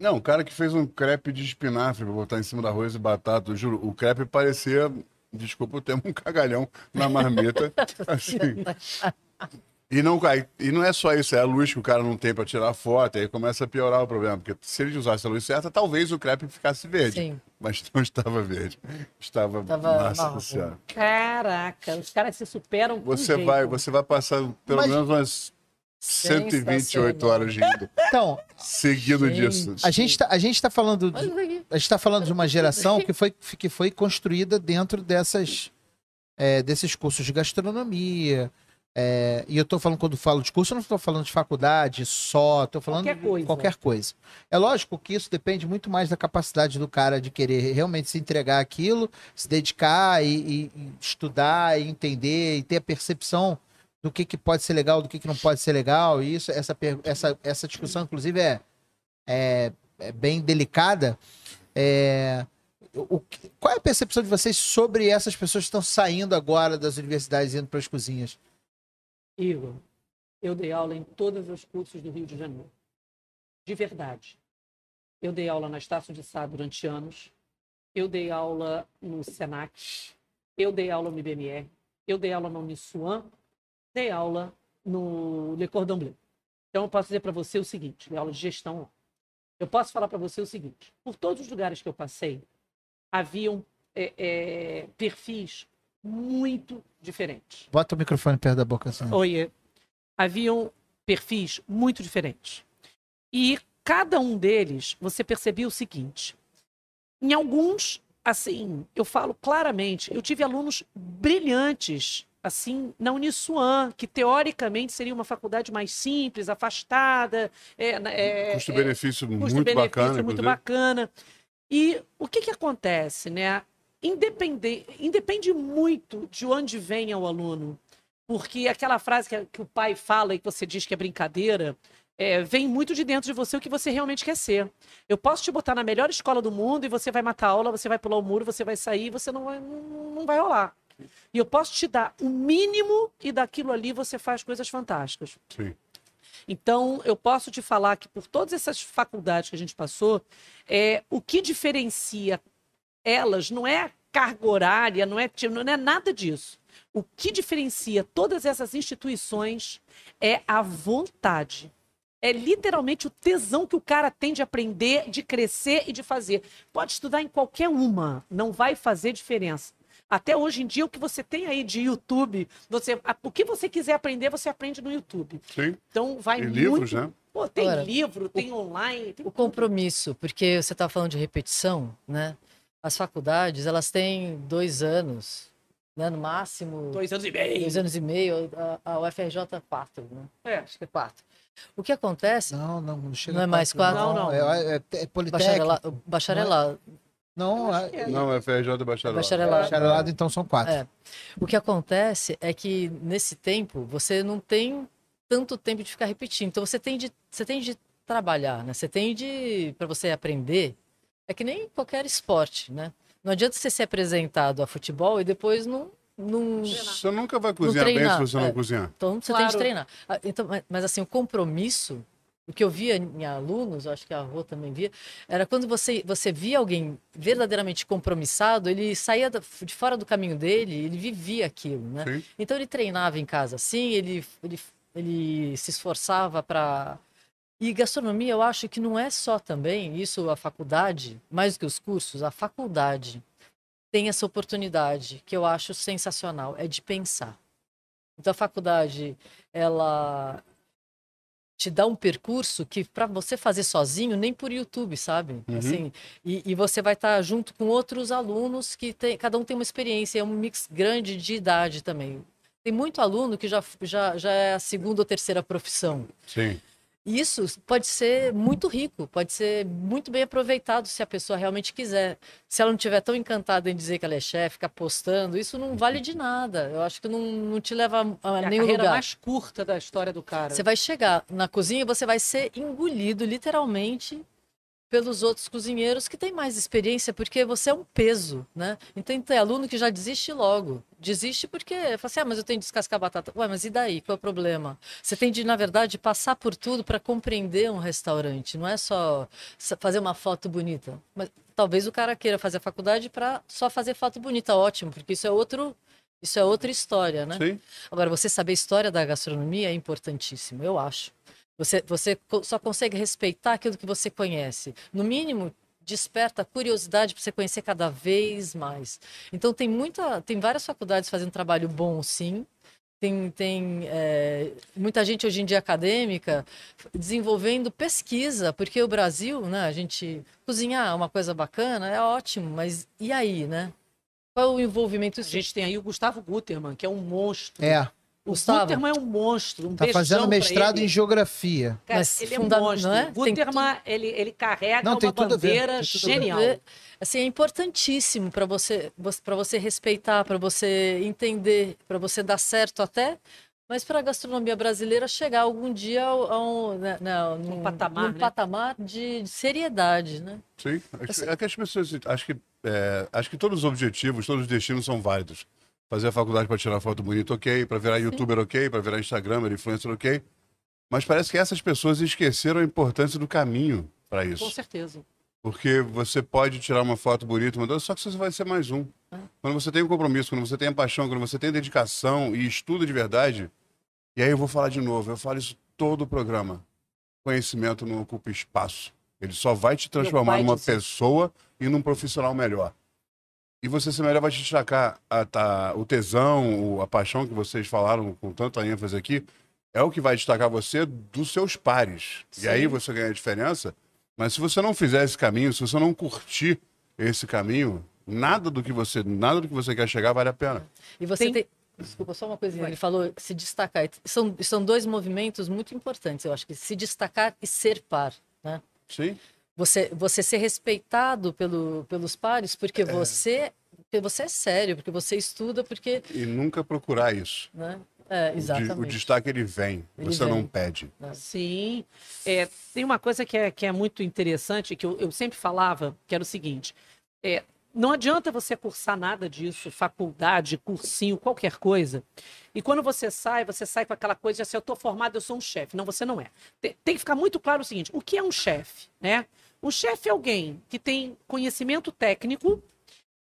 Não, o cara que fez um crepe de espinafre pra botar em cima do arroz e batata, eu juro, o crepe parecia, desculpa o termo, um cagalhão na marmita. assim. E não, e não é só isso, é a luz que o cara não tem pra tirar foto, aí começa a piorar o problema. Porque se ele usasse a luz certa, talvez o crepe ficasse verde. Sim. Mas não estava verde. Estava, Tava. Caraca, os caras se superam com Você jeito. vai, você vai passar pelo Mas- menos umas 128 horas rindo. Então, Seguido Gente. disso. a gente tá, a gente tá falando. de- a gente tá falando de uma geração que foi, que foi construída dentro dessas, é, desses cursos de gastronomia. É, e eu tô falando, quando falo de curso, eu não estou falando de faculdade só, tô falando Qualquer de coisa. qualquer coisa. É lógico que isso depende muito mais da capacidade do cara de querer realmente se entregar aquilo, se dedicar e, e- estudar e entender e ter a percepção do que, que pode ser legal, do que, que não pode ser legal. E isso, essa, essa, essa discussão, inclusive, é, é, é bem delicada. É, o, qual é a percepção de vocês sobre essas pessoas que estão saindo agora das universidades e indo para as cozinhas? Igor, eu dei aula em todos os cursos do Rio de Janeiro. De verdade. Eu dei aula na Estácio de Sá durante anos. Eu dei aula no Senac. Eu dei aula no IBMR. Eu dei aula na Uniswan. Dei aula no Le Cordon Bleu. Então, eu posso dizer para você o seguinte: dei aula de gestão. Eu posso falar para você o seguinte: por todos os lugares que eu passei, haviam é, é, perfis muito diferentes. Bota o microfone perto da boca assim. Oiê. Haviam perfis muito diferentes. E cada um deles, você percebia o seguinte: em alguns, assim, eu falo claramente, eu tive alunos brilhantes, assim, na Uniswan, que teoricamente seria uma faculdade mais simples, afastada. É, na- é, Custo-benefício muito custo-benefício bacana. muito inclusive. bacana. E o que, que acontece, né? Independe, independe muito de onde venha o aluno. Porque aquela frase que, que o pai fala e que você diz que é brincadeira, é, vem muito de dentro de você o que você realmente quer ser. Eu posso te botar na melhor escola do mundo e você vai matar a aula, você vai pular o muro, você vai sair, você não vai, não, vai rolar. E eu posso te dar o mínimo e daquilo ali você faz coisas fantásticas. Sim. Então, eu posso te falar que por todas essas faculdades que a gente passou, é, o que diferencia elas não é a carga horária, não é, não é nada disso. O que diferencia todas essas instituições é a vontade. É literalmente o tesão que o cara tem de aprender, de crescer e de fazer. Pode estudar em qualquer uma, não vai fazer diferença. Até hoje em dia, o que você tem aí de YouTube, você, o que você quiser aprender, você aprende no YouTube. Sim. Então vai E muito. livros, né? Pô, tem Agora, livro, tem online, tem O compromisso, porque você está falando de repetição, né? As faculdades, elas têm dois anos, né? No máximo, dois anos e meio. dois anos e meio. A, a UFRJ, quatro, né? É. Acho que é quatro. O que acontece... Não, não, não chega Não é mais quatro? Não, não. É, é, é politécnico. Bacharelado, bacharelado, Não, acho que é, é. Não, é FRJ bacharelado. bacharelado. bacharelado, então são quatro. É. O que acontece é que nesse tempo você não tem tanto tempo de ficar repetindo. Então você tem de, você tem de trabalhar, né? Você tem de para você aprender. É que nem qualquer esporte, né? Não adianta você ser apresentado a futebol e depois não não. Você nunca vai cozinhar bem se você não é. cozinhar. Então você tem Claro. de treinar. Ah, Então, mas, assim, o compromisso, o que eu via em alunos, eu acho que a Rô também via, era quando você, você via alguém verdadeiramente compromissado, ele saía de fora do caminho dele, ele vivia aquilo, né? Sim. Então ele treinava em casa assim, ele, ele, ele se esforçava para. E gastronomia, eu acho que não é só também isso, a faculdade, mais do que os cursos, a faculdade tem essa oportunidade que eu acho sensacional, é de pensar. Então a faculdade, ela te dá um percurso que para você fazer sozinho, nem por YouTube, sabe? Uhum. Assim, e, e você vai estar junto com outros alunos que tem, cada um tem uma experiência, é um mix grande de idade também. Tem muito aluno que já, já, já é a segunda ou terceira profissão. Sim. Isso pode ser muito rico, pode ser muito bem aproveitado se a pessoa realmente quiser. Se ela não estiver tão encantada em dizer que ela é chefe, ficar postando, isso não vale de nada. Eu acho que não, não te leva a É a nenhum carreira lugar. mais curta da história do cara. Você vai chegar na cozinha e você vai ser engolido, literalmente, pelos outros cozinheiros que têm mais experiência, porque você é um peso, né? Então tem aluno que já desiste logo. Desiste porque fala assim, ah, mas eu tenho que descascar a batata. Ué, mas e daí? Qual é o problema? Você tem de, na verdade, passar por tudo para compreender um restaurante. Não é só fazer uma foto bonita. Mas talvez o cara queira fazer a faculdade para só fazer foto bonita. Ótimo, porque isso é outro... Isso é outra história, né? Sim. Agora, você saber a história da gastronomia é importantíssimo, eu acho. Você, você só consegue respeitar aquilo que você conhece. No mínimo, desperta curiosidade para você conhecer cada vez mais. Então, tem, muita, tem várias faculdades fazendo trabalho bom, sim. Tem, tem é, muita gente hoje em dia acadêmica desenvolvendo pesquisa, porque o Brasil, né, a gente cozinhar é uma coisa bacana, é ótimo, mas e aí, né? Qual é o envolvimento? A gente tem aí o Gustavo Guterman, que é um monstro. É, Gustavo. Guterman é um monstro. Um tá fazendo mestrado em geografia. Cara, Mas ele é um monstro. não é? Guterman, ele, ele carrega Não, uma a bandeira a genial. É, assim, é importantíssimo para você, para você respeitar, para você entender, para você dar certo até, mas para a gastronomia brasileira chegar algum dia ao, ao, né, não, num, Um patamar, num né? patamar de, de seriedade, né? Sim. Acho, é que as pessoas. Acho que, é, acho que todos os objetivos, todos os destinos são válidos. Fazer a faculdade para tirar foto bonita, ok. Para virar youtuber, ok. Para virar Instagramer, influencer, ok. Mas parece que essas pessoas esqueceram a importância do caminho para Com isso. certeza. Porque você pode tirar uma foto bonita, só que você vai ser mais um. Quando você tem um compromisso, quando você tem a paixão, quando você tem dedicação e estuda de verdade. E aí eu vou falar de novo, eu falo isso todo o programa. Conhecimento não ocupa espaço. Ele só vai te transformar numa disse pessoa e num profissional melhor. E você ser melhor vai te destacar a, tá, o tesão, a paixão que vocês falaram com tanta ênfase aqui, é o que vai destacar você dos seus pares. E aí você ganha a diferença. Mas se você não fizer esse caminho, se você não curtir esse caminho, nada do que você, nada do que você quer chegar vale a pena. E você Tem- tem. Desculpa, só uma coisinha. Ele falou se destacar. São, são dois movimentos muito importantes, eu acho que se destacar e ser par, né? Sim. Você, você ser respeitado pelo, pelos pares, porque você, porque você é sério, porque você estuda, porque. E nunca procurar isso. Né? É, O de- O exatamente. destaque ele vem, Ele você vem. não pede. Sim. É, tem uma coisa que é, que é muito interessante, que eu, eu sempre falava, que era o seguinte. É, não adianta você cursar nada disso, faculdade, cursinho, qualquer coisa. E quando você sai, você sai com aquela coisa de assim, eu estou formado, eu sou um chefe. Não, você não é. Tem, tem que ficar muito claro o seguinte, o que é um chefe, né? Um chefe é alguém que tem conhecimento técnico,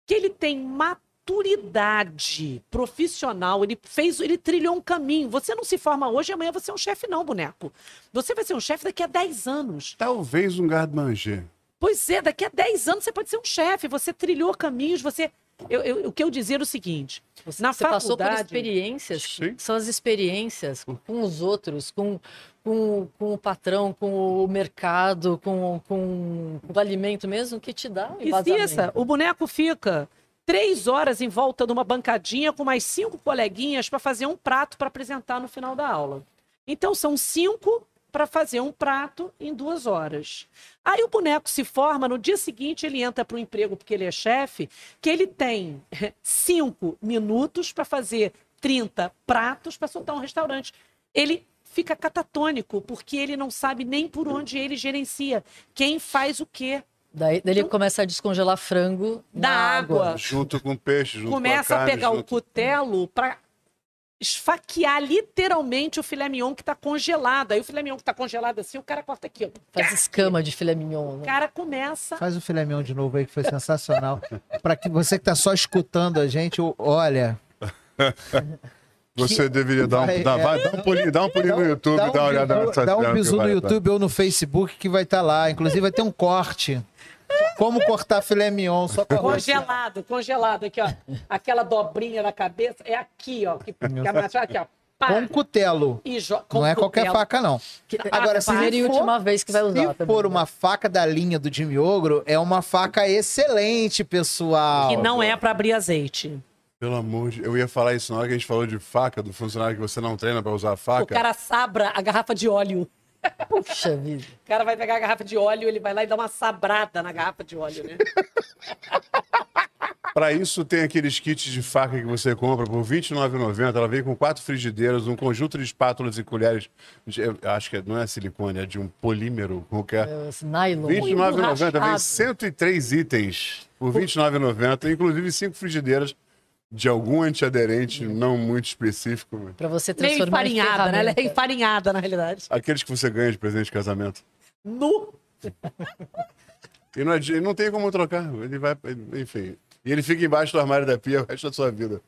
que ele tem maturidade profissional, ele fez, ele trilhou um caminho. Você não se forma hoje, amanhã você é um chefe não, boneco. Você vai ser um chefe daqui a 10 anos. Talvez um garde-manger. Pois é, daqui a 10 anos você pode ser um chefe, você trilhou caminhos, você eu- eu- o que eu dizer é o seguinte, Você, na você passou por faculdade- experiências, Sim. são as experiências com os outros, com, com, com o patrão, com o mercado, com, com o alimento mesmo, que te dá um Exista. embasamento. O boneco fica três horas em volta de uma bancadinha com mais cinco coleguinhas para fazer um prato para apresentar no final da aula. Então são cinco para fazer um prato em duas horas. Aí o boneco se forma, no dia seguinte ele entra para o emprego porque ele é chefe, que ele tem cinco minutos para fazer 30 pratos para soltar um restaurante. Ele fica catatônico porque ele não sabe nem por onde ele gerencia, quem faz o quê. Daí ele começa a descongelar frango Da na água. água. Junto com peixe, junto Começa com a a carne, pegar o junto... cutelo pra esfaquear literalmente o filé mignon que tá congelado. Aí o filé mignon que tá congelado assim, o cara corta aqui, ó. Faz escama de filé mignon. O Né? cara começa. Faz o filé mignon de novo aí, que foi sensacional. Pra que você que tá só escutando a gente, o- olha. Você deveria dar um, Vai, dar, é. vai, dá um pulinho, dá um pulinho no YouTube, dá, um uma olhada nessa dá um que bisu no YouTube ou no Facebook que vai estar lá. Inclusive vai ter um corte. Como cortar filé mignon só com. Congelado, congelado. Aqui, ó. Aquela dobrinha na cabeça. É aqui, ó. Que, que a machada aqui, ó. Pá, Com cutelo. e jo- com Não é qualquer faca, não. Que- Agora, se primeira e for- última vez que vai usar. Se também, for né? uma faca da linha do Jimmy Ogro, é uma faca excelente, pessoal. Que não é pra abrir azeite. Pelo amor de... Eu ia falar isso na hora que a gente falou de faca, do funcionário que você não treina pra usar a O faca. cara sabra a garrafa de óleo. Puxa vida. O cara vai pegar a garrafa de óleo, ele vai lá e dá uma sabrada na garrafa de óleo, né? Pra isso tem aqueles kits de faca que você compra por R$ 29,90. Ela vem com quatro frigideiras, um conjunto de espátulas e colheres. de- eu acho que não é silicone, é de um polímero qualquer. É, nylon. R$ 29,90 vem emborrachado. 103 103 itens por R$ 29,90, inclusive cinco frigideiras de algum antiaderente não muito específico. mas Pra você Meio transformar em enfarinhada, né? Ela é enfarinhada, na realidade. Aqueles que você ganha de presente de casamento. Nu. E não, adi- não tem como trocar. Ele vai, enfim. E ele fica embaixo do armário da pia o resto da sua vida.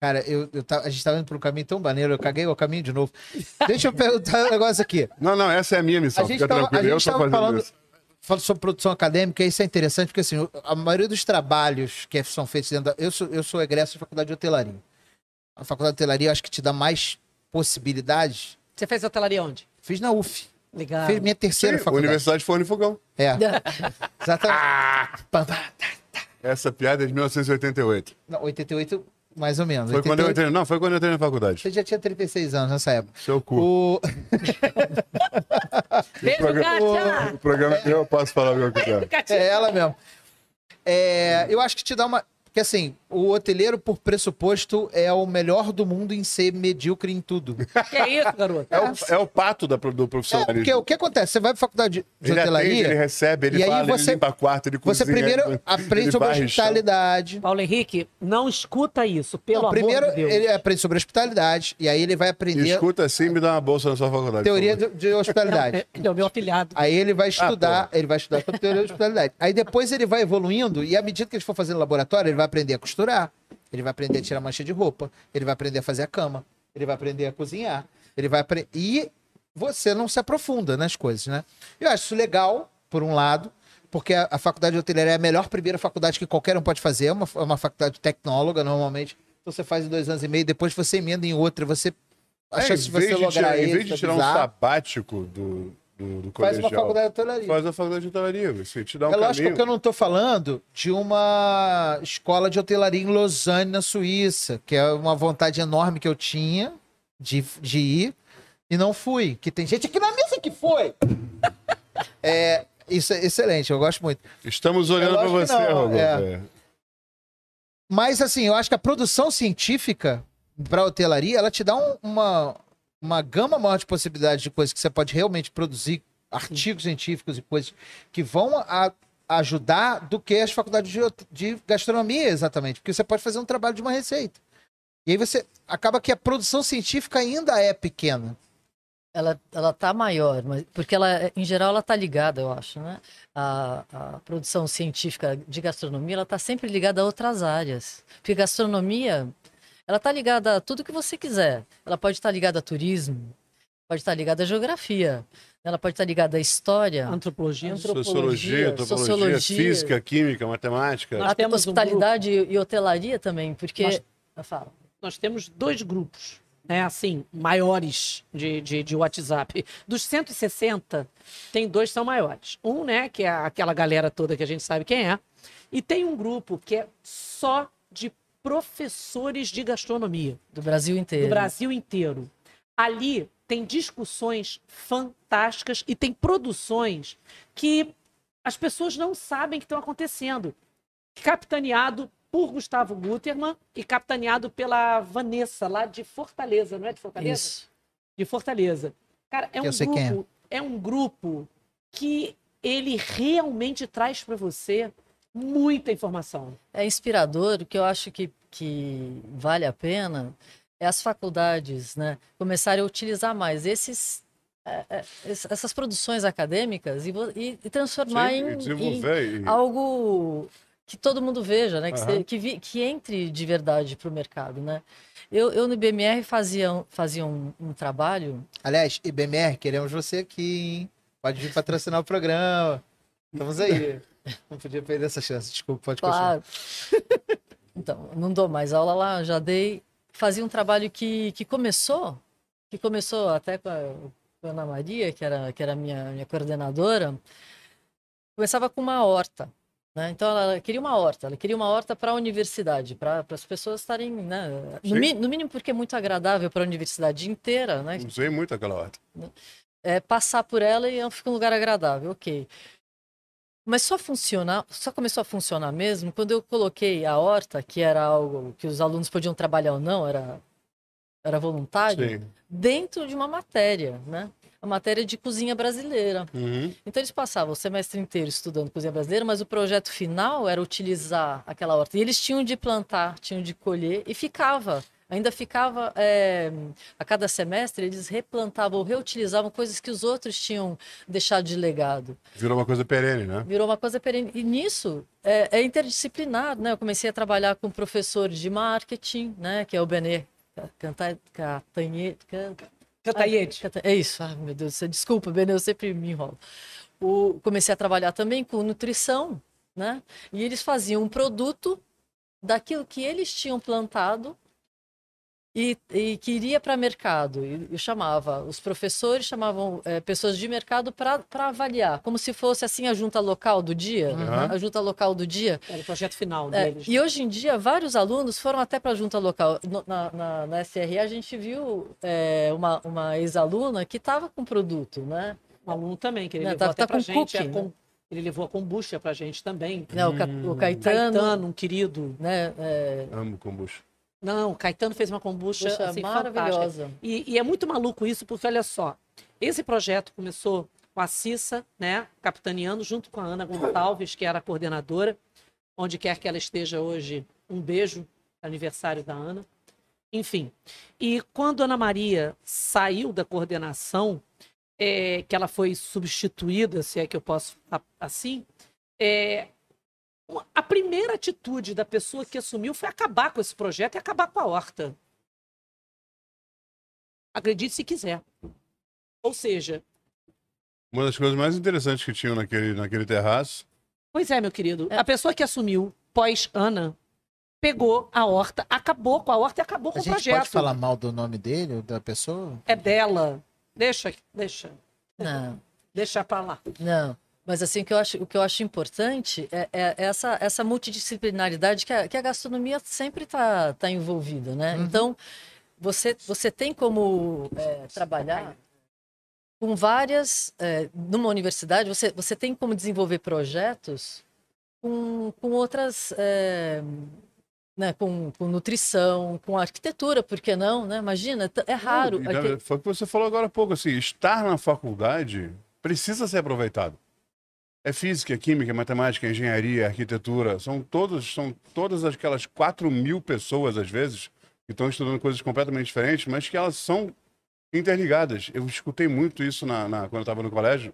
Cara, eu, eu tava- a gente tava indo por um caminho tão maneiro, eu caguei o caminho de novo. Deixa eu perguntar um negócio aqui. Não, não, essa é a minha missão. A gente Fica tava- tranquilo, a eu gente tô tava fazendo falando- isso. Falo sobre produção acadêmica, isso é interessante, porque assim, a maioria dos trabalhos que são feitos dentro da. Eu sou, eu sou egresso da faculdade de hotelaria. A faculdade de hotelaria eu acho que te dá mais possibilidades. Você fez hotelaria onde? Fiz na UF. Legal. Fiz minha terceira Sim, faculdade. Universidade Forno e Fogão. É. Exatamente. Pam, pam. Essa piada é de 1988. Não, 88, mais ou menos. Foi quando eu 88, entrei. Não, foi quando eu entrei na faculdade. Você já tinha 36 anos nessa época. Seu cu. O... Beijo, programa- Kátia! O programa é eu posso falar o que eu quiser. É ela mesmo. É, eu acho que te dá uma. Porque assim, o hoteleiro, por pressuposto, é o melhor do mundo em ser medíocre em tudo. Que é isso, garoto? É o, é o pato da, do É, profissionalismo. porque o que acontece? Você vai pra faculdade de ele atende, hotelaria, ele recebe, ele e aí fala, você- ele limpa quarto, ele cozinha. você primeiro ele- aprende sobre hospitalidade. Paulo Henrique, não escuta isso, pelo Não, amor primeiro de Deus. ele aprende sobre hospitalidade, e aí ele vai aprender Escuta assim e me dá uma bolsa na sua faculdade. teoria de, de hospitalidade. Ele é o meu afilhado. Aí ele vai Ah, estudar, ele vai estudar sobre teoria de hospitalidade. Aí depois ele vai evoluindo e à medida que ele for fazendo laboratório, ele vai aprender a costurar, ele vai aprender a tirar mancha de roupa, ele vai aprender a fazer a cama, ele vai aprender a cozinhar, ele vai aprender e você não se aprofunda nas coisas, né? Eu acho isso legal, por um lado, porque a, a faculdade de hotelaria é a melhor primeira faculdade que qualquer um pode fazer, é uma, é uma faculdade tecnóloga normalmente. Então você faz em dois anos e meio, depois você emenda em outra, você É, chance de em você vez de lograr em vez de é tirar um sabático do, do, do faz uma faculdade de hotelaria. faz a faculdade de hotelaria. Você te dá um É lógico caminho. que eu não estou falando de uma escola de hotelaria em Lausanne, na Suíça, que é uma vontade enorme que eu tinha de, de ir e não fui. Que tem gente aqui na mesa que foi. É, isso é excelente, eu gosto muito. Estamos olhando É lógico você, Roberto. é. é. Mas, assim, eu acho que a produção científica para hotelaria, ela te dá um- uma, uma gama maior de possibilidades de coisas que você pode realmente produzir, artigos científicos e coisas que vão a- ajudar do que as faculdades de, de gastronomia, exatamente. Porque você pode fazer um trabalho de uma receita. E aí você acaba que a produção científica ainda é pequena. Ela, ela tá maior, mas, porque ela, em geral, ela tá ligada, eu acho, né? A, a produção científica de gastronomia, ela tá sempre ligada a outras áreas. Porque gastronomia, ela tá ligada a tudo que você quiser. Ela pode estar ligada a turismo, pode estar ligada à geografia, ela pode estar ligada à história, Antropologia. Antro- Sociologia, Antropologia, antropologia, sociologia. física, química, matemática. Nós até temos um hospitalidade e, e hotelaria também, porque... Nós- falo. Nós temos dois grupos, né, assim, maiores de, de, de WhatsApp. Dos 160, tem dois que são maiores. Um, né, que é aquela galera toda que a gente sabe quem é. E tem um grupo que é só de professores de gastronomia. Do Brasil inteiro. do Brasil inteiro. Ali tem discussões fantásticas e tem produções que as pessoas não sabem que estão acontecendo. Capitaneado por Gustavo Gutermann e capitaneado pela Vanessa, lá de Fortaleza, não é de Fortaleza? Isso. De Fortaleza. Cara, é um é. grupo, é um grupo que ele realmente traz para você muita informação. É inspirador, o que eu acho que, que vale a pena é as faculdades né, começarem a utilizar mais esses, é, é, es- essas produções acadêmicas e, e- e transformar Sim, em, em e- algo que todo mundo veja, né? Que, se- que, vi- que entre de verdade para o mercado, né? Eu, eu no IBMR fazia, um- fazia um, um trabalho Aliás, IBMR, queremos você aqui, hein? Pode vir patrocinar o programa. Estamos aí. Não podia perder essa chance. Desculpa, pode continuar. Então, não dou mais aula lá, já dei. Fazia um trabalho que, que começou, que começou até com a, com a Ana Maria, que era, que era minha, minha coordenadora. Começava com uma horta. Né? Então, ela queria uma horta, ela queria uma horta para a universidade, para as pessoas estarem. Né? No, no mínimo, porque é muito agradável para a universidade inteira, né? Usei muito aquela horta. é, passar por ela e fica um lugar agradável, ok. Mas só funciona, só começou a funcionar mesmo quando eu coloquei a horta, que era algo que os alunos podiam trabalhar ou não, era, era voluntário, Sim. dentro de uma matéria, né? A matéria de cozinha brasileira. Uhum. Então eles passavam o semestre inteiro estudando cozinha brasileira, mas o projeto final era utilizar aquela horta. E eles tinham de plantar, tinham de colher e ficava. Ainda ficava, é, a cada semestre, eles replantavam ou reutilizavam coisas que os outros tinham deixado de legado. Virou uma coisa perene, né? Virou uma coisa perene. E nisso é, é interdisciplinar, né? Eu comecei a trabalhar com um professor de marketing, né? Que é o Benê Canta- Catanhe- Can- Cantaiete. Cata- É isso, ai meu Deus, desculpa, Benê, eu sempre me enrolo. O, comecei a trabalhar também com nutrição, né? E eles faziam um produto daquilo que eles tinham plantado e, e que iria para mercado. E eu chamava, os professores chamavam eh, pessoas de mercado para avaliar, como se fosse assim a junta local do dia, Uhum. a junta local do dia. Era o projeto final É, deles. e hoje em dia, vários alunos foram até para a junta local. No- Na, na, na SRE, a gente viu é, uma, uma ex-aluna que estava com produto, né? Um aluno também, que ele Não, levou tá- até tá pra com gente. cookie, a com- Ele levou a kombucha pra gente também. Né, o, Ca- o Caetano, Caetano, um querido. né? É, Amo kombucha. Não, Caetano fez uma kombucha assim, maravilhosa. E, e é muito maluco isso, porque olha só, esse projeto começou com a Cissa, né, capitaneando, junto com a Ana Gonçalves, que era a coordenadora, onde quer que ela esteja hoje, um beijo, aniversário da Ana. Enfim, e quando a Ana Maria saiu da coordenação, é, que ela foi substituída, se é que eu posso falar assim, é, a primeira atitude da pessoa que assumiu foi acabar com esse projeto e acabar com a horta. Acredite se quiser. Ou seja, Uma das coisas mais interessantes que tinham naquele, naquele terraço. pois é, meu querido, a pessoa que assumiu pós Ana pegou a horta, acabou com a horta e acabou com A o gente projeto. pode falar mal do nome dele, da pessoa? É dela. Deixa, deixa, Não, deixa pra lá. não. Mas assim, o que eu acho, o que eu acho importante é, é essa, essa multidisciplinaridade que a, que a gastronomia sempre está tá envolvida, né? Uhum. Então, você, você tem como é, trabalhar com várias... é, numa universidade, você, você tem como desenvolver projetos com, com outras... é, né, com, com nutrição, com arquitetura, por que não? Né? Imagina, é raro. Na- Foi o que você falou agora há pouco, assim, estar na faculdade precisa ser aproveitado. É física, química, matemática, engenharia, arquitetura, são todos, são todas aquelas 4 mil pessoas, às vezes, que estão estudando coisas completamente diferentes, mas que elas são interligadas. Eu escutei muito isso na, na- quando eu estava no colégio.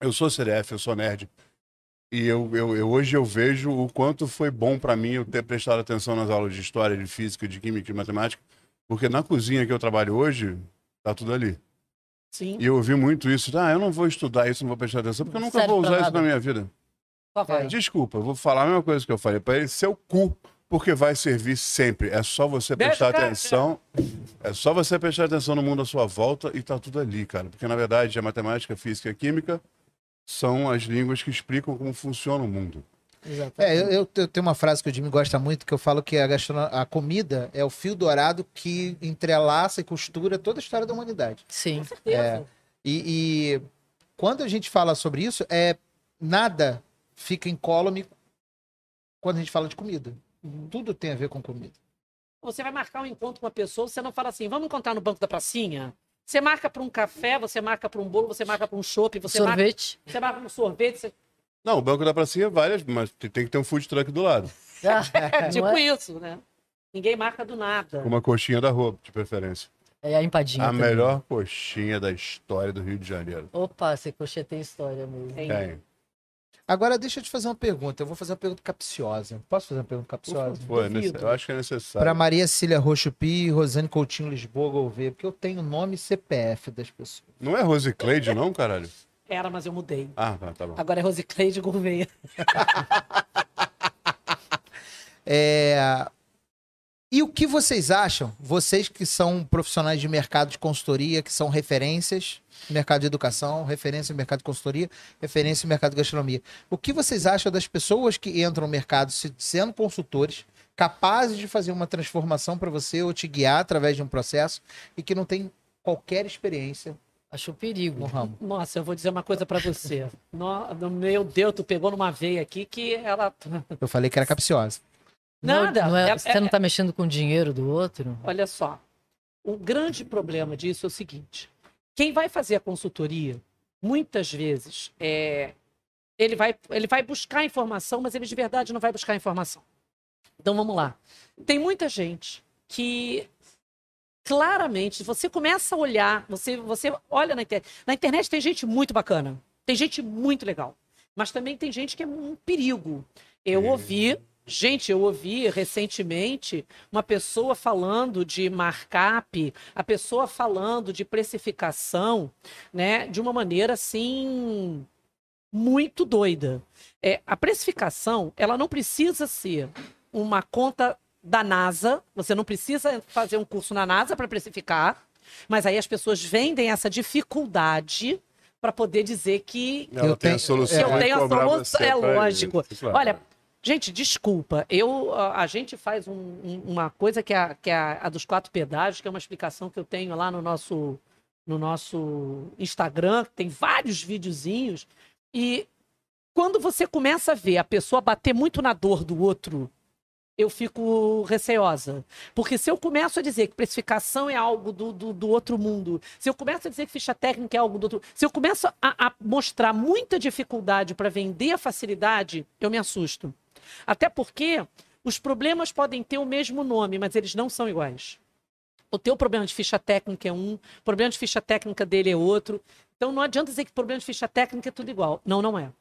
Eu sou CDF, eu sou nerd. E eu, eu, eu- hoje eu vejo o quanto foi bom para mim eu ter prestado atenção nas aulas de história, de física, de química, de matemática, porque na cozinha que eu trabalho hoje, tá tudo ali. Sim, E eu ouvi muito isso. Ah, eu não vou estudar isso, não vou prestar atenção, porque eu nunca vou usar isso na minha vida. vai. Desculpa, vou falar a mesma coisa que eu falei para ele. Seu cu, porque vai servir sempre. É só você Deixa prestar cara- atenção. É só você prestar atenção no mundo à sua volta e tá tudo ali, cara. Porque na verdade a matemática, a física e a química são as línguas que explicam como funciona o mundo. É, eu, eu- eu tenho uma frase que o Jimmy gosta muito, que eu falo que a, gastrono- a comida é o fio dourado que entrelaça e costura toda a história da humanidade. Sim. Certeza. E, e quando a gente fala sobre isso, é nada fica incólume quando a gente fala de comida. Tudo tem a ver com comida. Você vai marcar um encontro com uma pessoa, você não fala assim, vamos encontrar no banco da pracinha? Você marca para um café, você marca para um bolo, você marca para um chopp, você marca, Sorvete. você marca um sorvete, você- Não, o Banco da Pracinha é várias, mas tem que ter um food truck do lado. é Não tipo é? isso, né? Ninguém marca do nada. Uma coxinha da rua, de preferência. É a empadinha. A também. melhor coxinha da história do Rio de Janeiro. Opa, esse coxinha tem história mesmo. Tem. Tem. Agora deixa eu te fazer uma pergunta. Eu vou fazer uma pergunta capciosa. Posso fazer uma pergunta capciosa? Pô, é eu acho que é Para necessário. Maria Cília Rochupi, Rosane Coutinho Lisboa Gouveia, porque eu tenho nome e CPF das pessoas. Não é Rose Cleide, não, caralho? Era, mas eu mudei. Ah, tá, tá bom. Agora é Rosicleide Gouveia. É, E o que vocês acham, vocês que são profissionais de mercado de consultoria, que são referências no mercado de educação, referência no mercado de consultoria, referência no mercado de gastronomia. O que vocês acham das pessoas que entram no mercado se- sendo consultores, capazes de fazer uma transformação para você ou te guiar através de um processo e que não tem qualquer experiência Acho um no perigo. ramo? Nossa, eu vou dizer uma coisa pra você. No, no- meu Deus, tu pegou numa veia aqui que ela. Eu falei que era capciosa. Não- Nada. não é- É- você não tá mexendo com o dinheiro do outro? Olha só. O grande problema disso é o seguinte: quem vai fazer a consultoria, muitas vezes, é, ele, vai, ele vai buscar informação, mas ele de verdade não vai buscar informação. Então vamos lá. Tem muita gente que claramente, você começa a olhar, você, você olha na internet. Na internet tem gente muito bacana, tem gente muito legal, mas também tem gente que é um perigo. Eu Sim. ouvi, gente, eu ouvi recentemente uma pessoa falando de markup, a pessoa falando de precificação, né, de uma maneira assim muito doida. É, a precificação, ela não precisa ser uma conta da NASA, você não precisa fazer um curso na NASA para precificar, mas aí as pessoas vendem essa dificuldade para poder dizer que Ela Eu tem tenho- a solução. eu tenho a solução, é lógico. isso, claro. Olha, gente, desculpa. Eu, a, a gente faz um- um- uma coisa que é, a, que é a, a dos quatro pedágios, que é uma explicação que eu tenho lá no nosso, no nosso Instagram, que tem vários videozinhos. E quando você começa a ver a pessoa bater muito na dor do outro, eu fico receosa. Porque se eu começo a dizer que precificação é algo do, do, do outro mundo, se eu começo a dizer que ficha técnica é algo do outro. Se eu começo a, a mostrar muita dificuldade para vender a facilidade, eu me assusto. Até porque os problemas podem ter o mesmo nome, mas eles não são iguais. O teu problema de ficha técnica é um, o problema de ficha técnica dele é outro. Então não adianta dizer que problema de ficha técnica é tudo igual. Não, não é.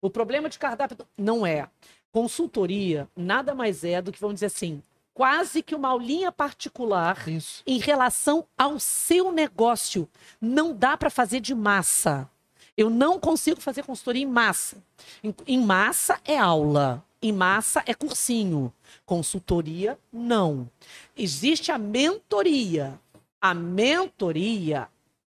O problema de cardápio não é. Consultoria nada mais é do que, vamos dizer assim, quase que uma aulinha particular Isso. em relação ao seu negócio. Não dá para fazer de massa. Eu não consigo fazer consultoria em massa. Em, em massa é aula, em massa é cursinho. Consultoria, não. Existe a mentoria. A mentoria,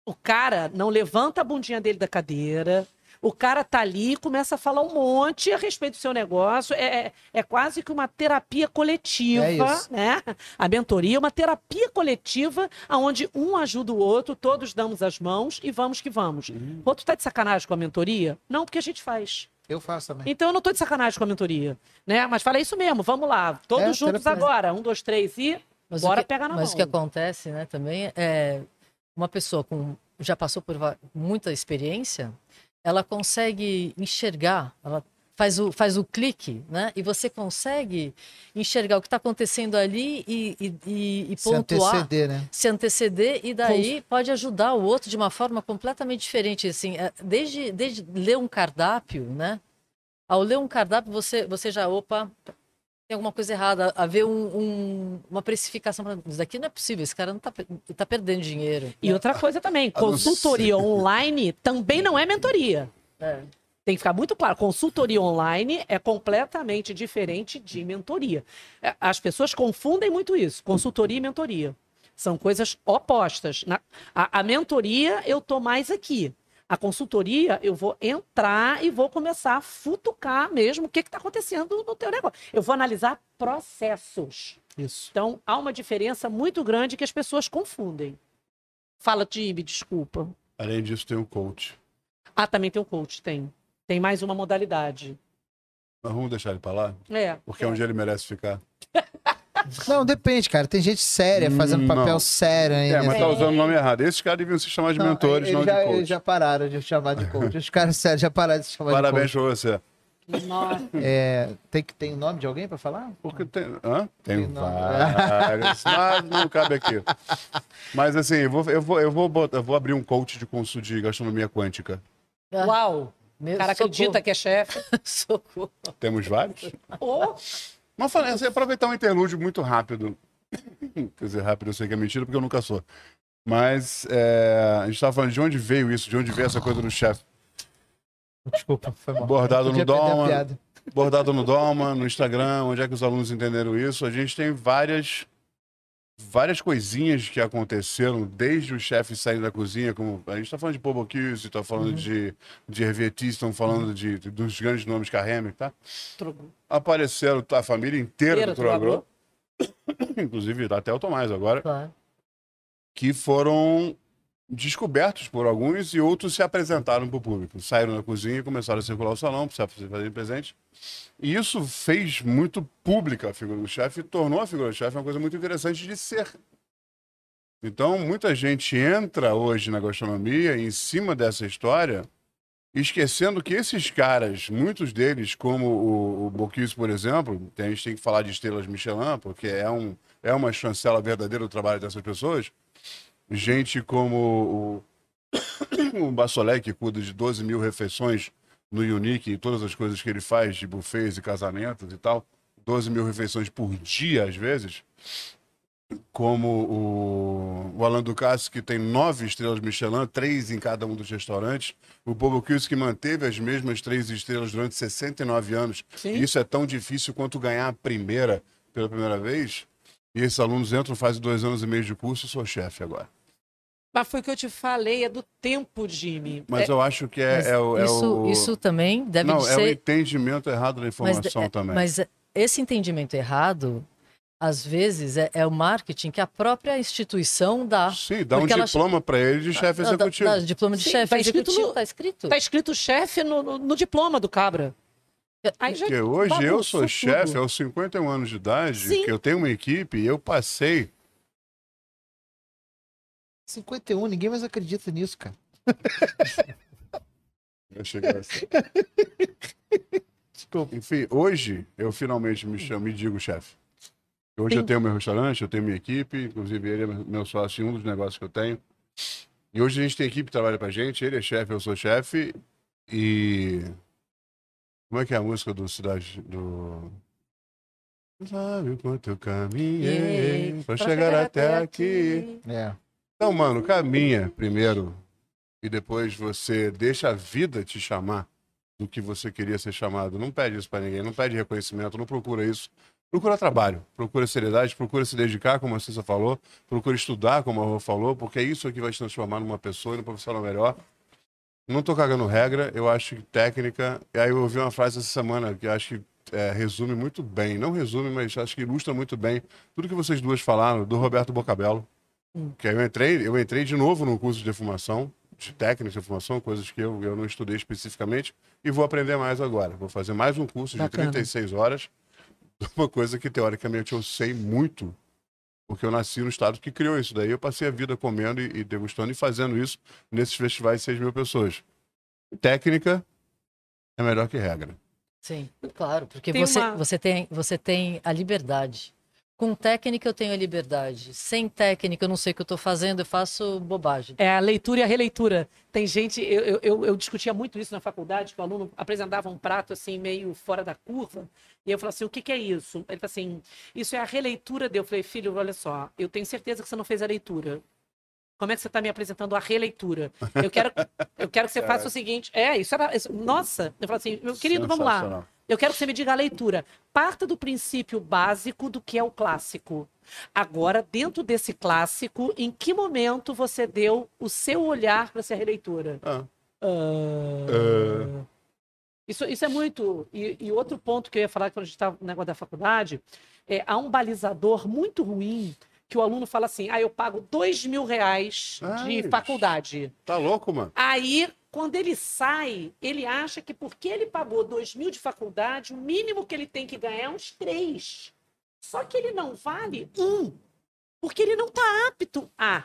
o cara não levanta a bundinha dele da cadeira, o cara tá ali e começa a falar um monte a respeito do seu negócio. É, é, é quase que uma terapia coletiva, É né? A mentoria é uma terapia coletiva onde um ajuda o outro, todos damos as mãos e vamos que vamos. O outro tá de sacanagem com a mentoria? Não, porque a gente faz. Eu faço também. Então eu não tô de sacanagem com a mentoria, né? Mas fala isso mesmo, vamos lá, todos É, juntos terapia. agora. Um, dois, três e Mas bora o que, pegar na Mas mão. o que acontece, né, também é uma pessoa com já passou por muita experiência, ela consegue enxergar, ela faz o, faz o clique, né? E você consegue enxergar o que está acontecendo ali e, e, e- e Se pontuar, anteceder, né? se anteceder e daí pode ajudar o outro de uma forma completamente diferente, assim, é, desde, desde ler um cardápio, né? Ao ler um cardápio, você, você já, opa, tem alguma coisa errada, a ver um- um- uma precificação, isso daqui não é possível, esse cara não tá, tá perdendo dinheiro. E outra coisa também, consultoria online também não é mentoria. É. Tem que ficar muito claro, consultoria online é completamente diferente de mentoria. É, As pessoas confundem muito isso, consultoria e mentoria. São coisas opostas. Na- a, a mentoria, eu tô mais aqui. A consultoria, eu vou entrar e vou começar a futucar mesmo o que está acontecendo no teu negócio. Eu vou analisar processos. Isso. Então, há uma diferença muito grande que as pessoas confundem. Fala, Tibi, desculpa. Além disso, tem o coach. Ah, também tem o coach, tem. Tem mais uma modalidade. Mas vamos deixar ele pra lá? É. Porque é. é onde ele merece ficar. Não, depende, cara. Tem gente séria fazendo Hum, papel não. sério ainda. É, mas tá usando o nome errado. Esses caras deviam se chamar de mentores, não eles já, de coach. eles já pararam de chamar de coach. Os caras sérios já pararam de chamar Parabéns de pra você. Nossa. coach. É, tem, que- tem o nome de alguém pra falar? Porque tem. Hã? Tem Tem nome. vários. Mas não cabe aqui. Mas assim, eu vou, eu vou, eu vou, botar- eu vou abrir um coach de curso de gastronomia quântica. Uau. Meu, O cara acredita que é chefe. Socorro. Temos vários? Ô, Mas assim, aproveitar um interlúdio muito rápido. Quer dizer, rápido eu sei que é mentira, porque eu nunca sou. Mas é, a gente estava falando de onde veio isso, de onde veio essa coisa do chefe. Desculpa, foi mal. Bordado no doma, bordado no Doma, no Instagram, onde é que os alunos entenderam isso. A gente tem várias várias coisinhas que aconteceram desde o chefe sair da cozinha, como a gente está falando de Pobokise, está falando de, de Hervietis, estão falando de, de- dos grandes nomes Carreme, tá? Apareceram a família inteira Inteira do Troagro. inclusive até o Tomás agora, Claro. que foram descobertos por alguns e outros se apresentaram para o público. Saíram da cozinha e começaram a circular o salão, para se fazer presente. E isso fez muito pública a figura do chefe tornou a figura do chefe uma coisa muito interessante de ser. Então, muita gente entra hoje na gastronomia em cima dessa história, esquecendo que esses caras, muitos deles, como o, o por exemplo, a gente tem que falar de estrelas Michelin, porque é, um, é uma chancela verdadeira do trabalho dessas pessoas. Gente como o, o Bassolé, que cuida de 12 mil refeições no Unique e todas as coisas que ele faz de buffets e casamentos e tal, 12 mil refeições por dia, às vezes. Como o, o Alan Ducasse, que tem nove estrelas Michelin, três em cada um dos restaurantes. O Bobo Kills, que manteve as mesmas três estrelas durante 69 anos. Sim. Isso é tão difícil quanto ganhar a primeira pela primeira vez. E esses alunos entram, fazem dois anos e meio de curso e sou chefe agora. Mas foi o que eu te falei, é do tempo, Jimmy. Mas É- eu acho que é, é o. é isso, o- isso também deve Não, de é o ser. entendimento errado da mas, informação é- também. mas esse entendimento errado, às vezes, é, é o marketing que a própria instituição dá. Sim, dá um porque ela- diploma para ele de chefe Dá- dá- executivo. dá diploma de Sim, chefe tá escrito executivo, no- tá escrito. Tá escrito chefe no, no- no diploma do Cabra. Aí já Porque hoje eu sou chefe aos 51 anos de idade, Sim. que eu tenho uma equipe e eu passei. 51, ninguém mais acredita nisso, cara. Eu cheguei assim. Desculpa. Enfim, hoje eu finalmente me chamo, me digo chefe. Hoje Sim. eu tenho meu restaurante, eu tenho minha equipe, inclusive ele é meu sócio em um dos negócios que eu tenho. E hoje a gente tem equipe que trabalha pra gente, ele é chefe, eu sou chefe. E. Como é que é a música do Cidade. do. Sabe o quanto eu caminhei pra chegar até aqui. É. Então, mano, caminha primeiro e depois você deixa a vida te chamar do que você queria ser chamado. Não pede isso pra ninguém, não pede reconhecimento, não procura isso. Procura trabalho, procura seriedade, procura se dedicar, como a Cissa falou, procura estudar, como a Rô falou, porque é isso que vai te transformar numa pessoa e num profissional melhor. Não tô cagando regra, eu acho que técnica. E aí eu ouvi uma frase essa semana que acho que é, resume muito bem. Não resume, mas acho que ilustra muito bem tudo que vocês duas falaram, do Roberto Bocabello. Que aí eu entrei, eu entrei de novo no curso de defumação, de técnica de defumação, coisas que eu, eu não estudei especificamente, e vou aprender mais agora. Vou fazer mais um curso de Bacana. 36 horas, de uma coisa que teoricamente eu sei muito, porque eu nasci no estado que criou isso daí. Eu passei a vida comendo e, e degustando e fazendo isso nesses festivais de 6 mil pessoas. Técnica é melhor que regra. Sim, claro, porque Tem você, uma- você, tem, você tem a liberdade. Com técnica eu tenho a liberdade. Sem técnica eu não sei o que eu estou fazendo, eu faço bobagem. É a leitura e a releitura. Tem gente, eu, eu- eu, discutia muito isso na faculdade, que o aluno apresentava um prato assim, meio fora da curva, e eu falava assim: o que, que é isso? Ele falou assim: isso é a releitura dele. Eu falei, filho, olha só, eu tenho certeza que você não fez a leitura. Como é que você está me apresentando a releitura? Eu quero, eu quero que você faça o seguinte. É, isso era. isso- nossa, eu falo assim, meu querido, vamos lá. Eu quero que você me diga a leitura. Parta do princípio básico do que é o clássico. Agora, dentro desse clássico, em que momento você deu o seu olhar para essa releitura? Ah, Ah. Isso, isso é muito. E, e outro ponto que eu ia falar quando a gente estava no negócio da faculdade é há um balizador muito ruim que o aluno fala assim: ah, eu pago dois mil reais de Ai. faculdade. tá louco, mano? Aí, quando ele sai, ele acha que porque ele pagou dois mil de faculdade, o mínimo que ele tem que ganhar é uns três. Só que ele não vale um, porque ele não está apto a.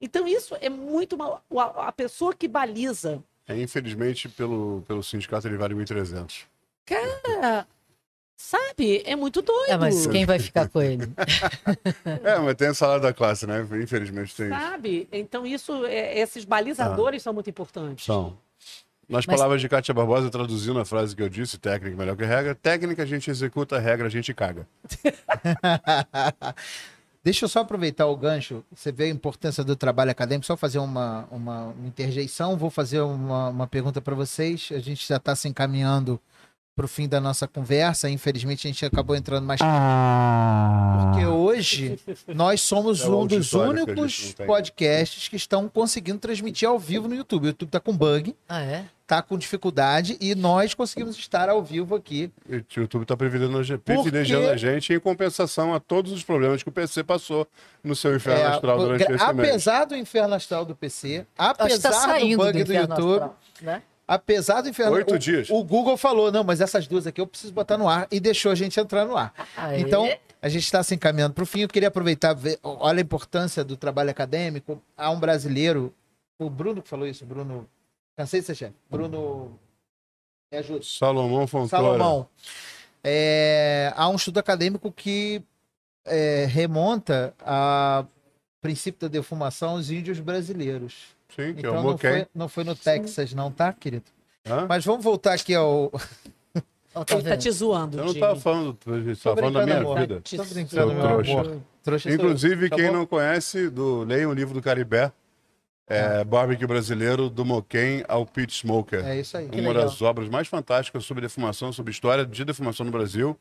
Então, isso é muito mal. A, a pessoa que baliza. É, infelizmente, pelo, pelo sindicato, ele vale 1.300. Cara, sabe? É muito doido. É, mas quem vai ficar com ele? É, mas tem a salário da classe, né? Infelizmente tem isso. Sabe? Então, isso, é- esses balizadores são muito importantes. São. Nas Mas- palavras de Kátia Barbosa, traduzindo a frase que eu disse, técnica melhor que regra, técnica a gente executa, regra a gente caga. Deixa eu só aproveitar o gancho. Você vê a importância do trabalho acadêmico. Só fazer uma, uma, uma interjeição. Vou fazer uma, uma pergunta para vocês. A gente já está se encaminhando para o fim da nossa conversa. Infelizmente, a gente acabou entrando mais. Porque hoje nós somos É um dos que únicos tem. podcasts que estão conseguindo transmitir ao vivo no YouTube. O YouTube está com bug, Ah, é? está com dificuldade e nós conseguimos estar ao vivo aqui. E o YouTube está privilegiando, a gente- privilegiando a gente em compensação a todos os problemas que o PC passou no seu inferno É, astral durante esse mês. apesar do inferno astral do PC, que apesar tá do bug do, inferno YouTube, astral, né? Apesar do inferno Oito o, dias. o Google falou, não, mas essas duas aqui eu preciso botar no ar e deixou a gente entrar no ar. Aê. Então, a gente está se encaminhando para o fim. Eu queria aproveitar, ver, olha a importância do trabalho acadêmico. Há um brasileiro, o Bruno que falou isso, Bruno. Cansei de ser chefe. Bruno. Me ajuda. Salomão Fontoura. Salomão. É, há um estudo acadêmico que é, remonta a princípio da defumação aos índios brasileiros. Sim, que Então é o não foi, não foi no Texas, não, tá, querido? Hã? Mas vamos voltar aqui ao. Tá Ele tá vendo? te zoando, Eu não tava falando, tava falando da minha amor. vida. Te- Seu brincando, meu trouxa. amor. Trouxa. Inclusive, Tá quem bom? não conhece, do, leia um livro do Caribé, é Barbecue Brasileiro, do Moquém ao Pit Smoker. É isso aí. uma das obras mais fantásticas sobre defumação, sobre história de defumação no Brasil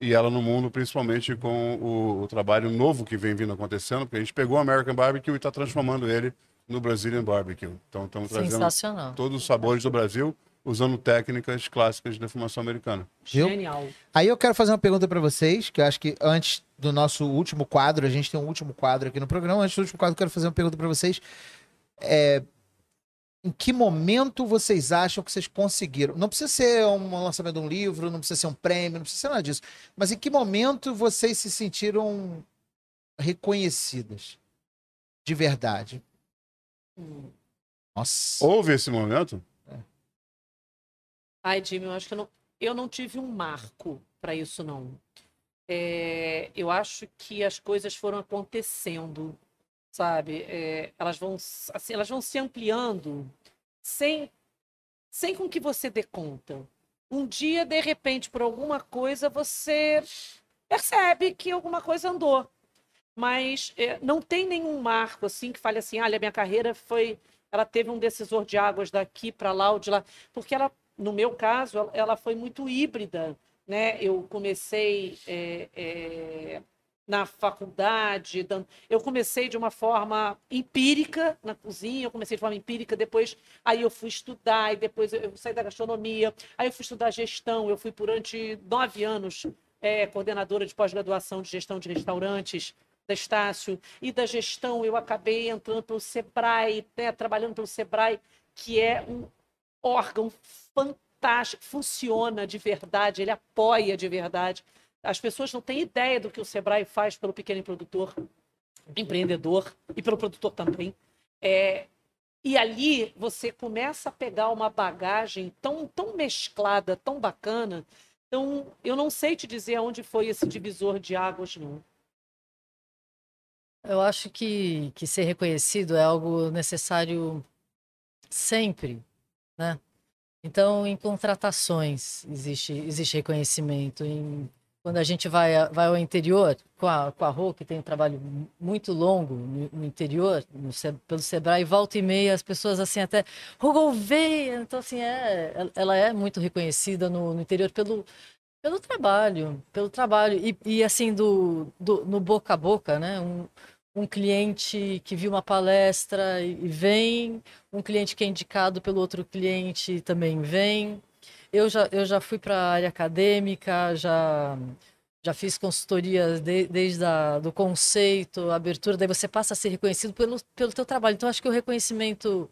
e ela no mundo, principalmente com o, o trabalho novo que vem vindo acontecendo, porque a gente pegou o American Barbecue e está transformando ele no Brazilian Barbecue. Então, estamos trazendo todos os sabores do Brasil usando técnicas clássicas de defumação americana. Viu? Genial. Aí eu quero fazer uma pergunta pra vocês, que eu acho que antes do nosso último quadro, a gente tem um último quadro aqui no programa. Antes do último quadro, eu quero fazer uma pergunta pra vocês. É, em que momento vocês acham que vocês conseguiram? Não precisa ser um lançamento de um livro, não precisa ser um prêmio, não precisa ser nada disso. Mas em que momento vocês se sentiram reconhecidas? De verdade. Nossa. Houve esse momento? Ai, Jimmy, eu acho que eu não, eu não tive um marco para isso, não. É, eu acho que as coisas foram acontecendo, sabe? É, elas vão, assim, elas vão se ampliando sem, sem com que você dê conta. Um dia, de repente, por alguma coisa, você percebe que alguma coisa andou. Mas é, não tem nenhum marco assim que fale assim, olha, minha carreira foi, ela teve um decisor de águas daqui para lá ou de lá, porque ela, no meu caso, ela- foi muito híbrida, né? Eu comecei é, é, na faculdade, dan- eu comecei de uma forma empírica na cozinha, eu comecei de forma empírica, depois aí eu fui estudar, e depois eu, eu saí da gastronomia, aí eu fui estudar gestão, eu fui durante nove anos é, coordenadora de pós-graduação de gestão de restaurantes Estácio, e da gestão eu acabei entrando pelo SEBRAE, né, trabalhando pelo SEBRAE, que é um órgão fantástico, funciona de verdade, ele apoia de verdade. As pessoas não têm ideia do que o SEBRAE faz pelo pequeno produtor, empreendedor e pelo produtor também. É, e ali você começa a pegar uma bagagem tão, tão mesclada, tão bacana. Então, eu não sei te dizer onde foi esse divisor de águas, não. Eu acho que, que ser reconhecido é algo necessário sempre, né? Então, em contratações existe, existe reconhecimento. Em, quando a gente vai, vai ao interior, com a, com a Rô, que tem um trabalho mu- muito longo no, no interior, no pelo Sebrae, volta e meia, as pessoas assim até, Rô Gouveia! Então, assim, é, ela é muito reconhecida no, no interior pelo, pelo trabalho, pelo trabalho. E, e assim, do, do, no boca a boca, né? Um, um cliente que viu uma palestra e vem, um cliente que é indicado pelo outro cliente também vem. Eu já, eu já fui para a área acadêmica, já, já fiz consultorias de- desde a, do conceito, abertura, daí você passa a ser reconhecido pelo, pelo teu trabalho. Então, acho que o reconhecimento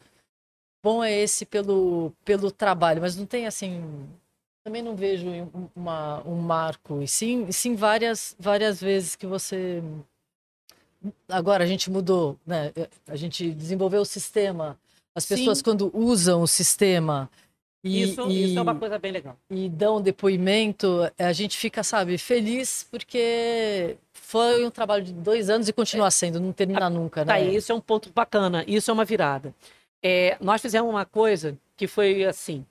bom é esse pelo, pelo trabalho, mas não tem assim Também não vejo um, uma, um marco, e sim, sim várias, várias vezes que você. Agora a gente mudou, né? A gente desenvolveu o sistema. As Sim. pessoas, quando usam o sistema e, isso, e, isso é uma coisa bem legal. e dão depoimento, a gente fica, sabe, feliz porque foi um trabalho de dois anos e continua sendo, não termina nunca, Tá, né? isso é um ponto bacana, isso é uma virada. É, nós fizemos uma coisa que foi assim: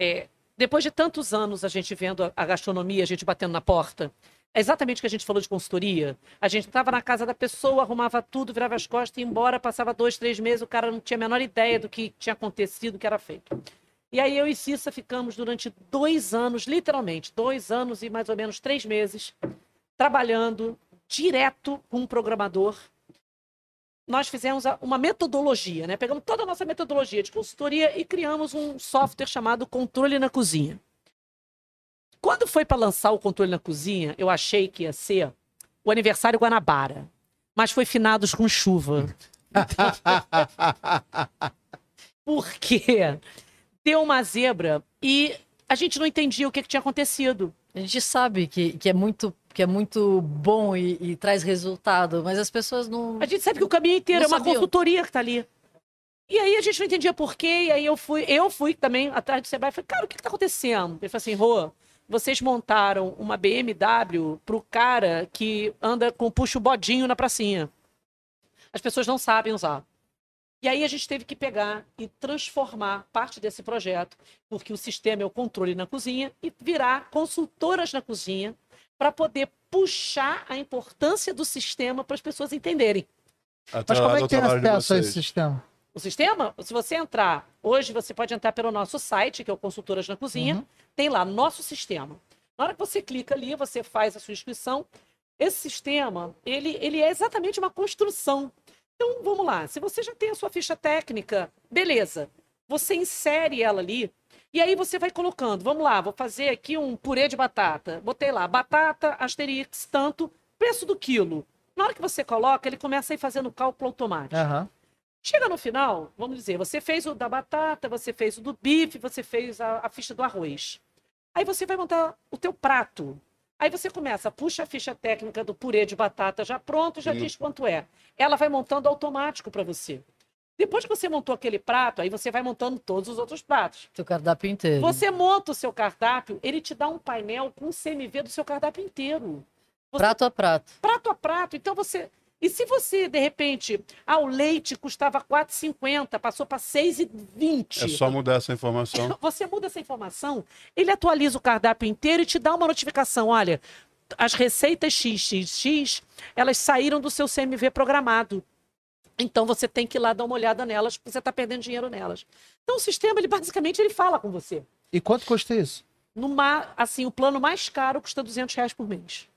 é, depois de tantos anos a gente vendo a gastronomia, a gente batendo na porta, é exatamente o que a gente falou de consultoria. A gente estava na casa da pessoa, arrumava tudo, virava as costas, ia embora, passava dois, três meses, o cara não tinha a menor ideia do que tinha acontecido, do que era feito. E aí eu e Cissa ficamos durante dois anos, literalmente, dois anos e mais ou menos três meses, trabalhando direto com um programador nós fizemos uma metodologia, né? Pegamos toda a nossa metodologia de consultoria e criamos um software chamado Controle na Cozinha. Quando foi para lançar o Controle na Cozinha, eu achei que ia ser o aniversário Guanabara, mas foi finados com chuva. Porque deu uma zebra e a gente não entendia o que, que tinha acontecido. A gente sabe que, que, é, muito, que é muito bom e, e traz resultado, mas as pessoas não. A gente sabe que o caminho inteiro Não é uma sabiam. consultoria que tá ali. E aí a gente não entendia por quê, e aí eu fui, eu fui também atrás do Sebrae e falei, cara, o que, que tá acontecendo? Ele falou assim, Rô, vocês montaram uma BMW pro cara que anda com puxa o bodinho na pracinha. As pessoas não sabem usar. E aí a gente teve que pegar e transformar parte desse projeto, porque o sistema é o controle na cozinha, e virar consultoras na cozinha para poder puxar a importância do sistema para as pessoas entenderem. Mas como é que tem acesso a esse sistema? O sistema, se você entrar, hoje você pode entrar pelo nosso site, que é o Consultoras na Cozinha, Uhum. Tem lá nosso sistema. Na hora que você clica ali, você faz a sua inscrição. Esse sistema, ele, ele é exatamente uma construção. Então, vamos lá. Se você já tem a sua ficha técnica, beleza. Você insere ela ali e aí você vai colocando. Vamos lá, vou fazer aqui um purê de batata. Botei lá, batata, asterix, tanto, preço do quilo. Na hora que você coloca, ele começa a ir fazendo cálculo automático. Aham. Chega no final, vamos dizer, você fez o da batata, você fez o do bife, você fez a, a ficha do arroz. Aí você vai montar o teu prato. Aí você começa, puxa a ficha técnica do purê de batata já pronto, já Sim. diz quanto é. Ela vai montando automático para você. Depois que você montou aquele prato, aí você vai montando todos os outros pratos. Teu cardápio inteiro. Você monta o seu cardápio, ele te dá um painel com o CMV do seu cardápio inteiro. Você Prato a prato. prato a prato. Então você. E se você, de repente, ah, o leite custava R$ 4,50, passou para R$ 6,20. É só mudar essa informação. Você muda essa informação, ele atualiza o cardápio inteiro e te dá uma notificação. Olha, as receitas XXX, elas saíram do seu CMV programado. Então você tem que ir lá dar uma olhada nelas, porque você está perdendo dinheiro nelas. Então o sistema, ele basicamente ele fala com você. E quanto custa isso? Numa, assim, o plano mais caro custa 200 reais por mês.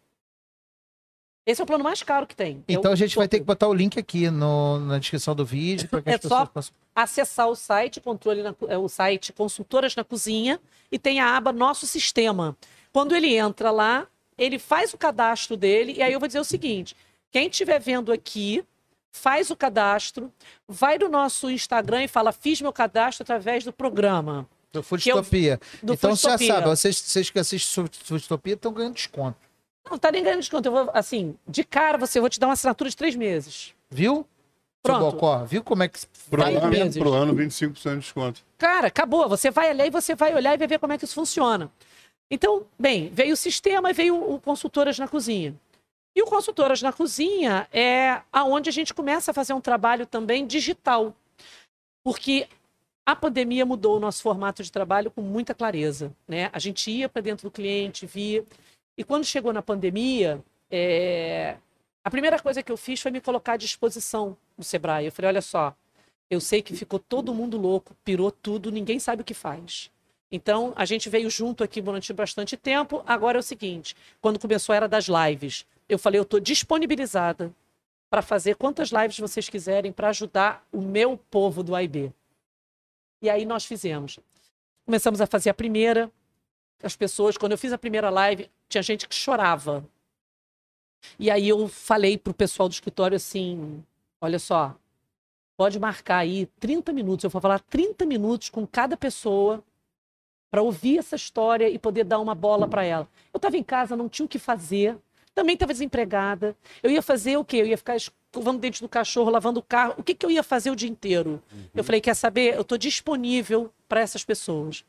Esse é o plano mais caro que tem. É Então a gente vai ter que botar o link aqui no- na descrição do vídeo para que É as pessoas só- possam. acessar o site controle na, é, o site Consultoras na Cozinha e tem a aba Nosso Sistema. Quando ele entra lá, ele faz o cadastro dele e aí eu vou dizer o seguinte: quem estiver vendo aqui, faz o cadastro, vai no nosso Instagram e fala: fiz meu cadastro através do programa. Do Que eu- Foodtopia. Do Então você já Foodtopia. sabe, vocês, vocês que assistem Foodtopia estão ganhando desconto. Não tá nem ganhando desconto. Eu vou, assim, de cara, você eu vou te dar uma assinatura de três meses. Viu? Pronto. Bocó, viu como é que. Pro ano, meses. pro ano, 25% de desconto. Cara, acabou. Você vai ali e você vai olhar e vai ver como é que isso funciona. Então, bem, veio o sistema e veio o Consultoras na Cozinha. E o Consultoras na Cozinha é aonde a gente começa a fazer um trabalho também digital. Porque a pandemia mudou o nosso formato de trabalho com muita clareza. Né? A gente ia para dentro do cliente, via. E quando chegou na pandemia, é, a primeira coisa que eu fiz foi me colocar à disposição no Sebrae. Eu falei: olha só, eu sei que ficou todo mundo louco, pirou tudo, ninguém sabe o que faz. Então, a gente veio junto aqui durante bastante tempo. Agora é o seguinte: quando começou a era das lives, eu falei, eu estou disponibilizada para fazer quantas lives vocês quiserem para ajudar o meu povo do AIB. E aí nós fizemos. Começamos a fazer a primeira. As pessoas, quando eu fiz a primeira live, tinha gente que chorava. E aí eu falei pro pessoal do escritório assim: olha só, pode marcar aí 30 minutos. Eu vou falar 30 minutos com cada pessoa para ouvir essa história e poder dar uma bola para ela. Eu estava em casa, não tinha o que fazer, também estava desempregada. Eu ia fazer o quê? Eu ia ficar escovando o dente do cachorro, lavando o carro. O que, que eu ia fazer o dia inteiro? Eu falei, quer saber? Eu estou disponível para essas pessoas.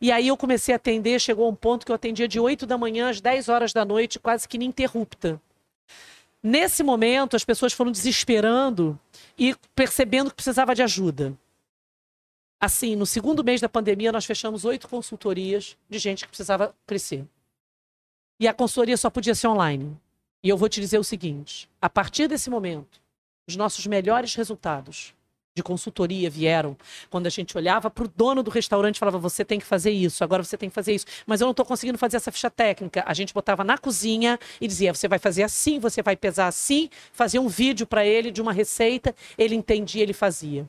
E aí eu comecei a atender, chegou um ponto que eu atendia de 8 da manhã às 10 horas da noite, quase que ininterrupta. Nesse momento, as pessoas foram desesperando e percebendo que precisava de ajuda. Assim, no segundo mês da pandemia, nós fechamos oito consultorias de gente que precisava crescer. E a consultoria só podia ser online. E eu vou te dizer o seguinte: a partir desse momento, os nossos melhores resultados de consultoria vieram quando a gente olhava para o dono do restaurante e falava: você tem que fazer isso, agora você tem que fazer isso, mas eu não estou conseguindo fazer essa ficha técnica. A gente botava na cozinha e dizia: você vai fazer assim, você vai pesar assim, fazia um vídeo para ele de uma receita, ele entendia, ele fazia.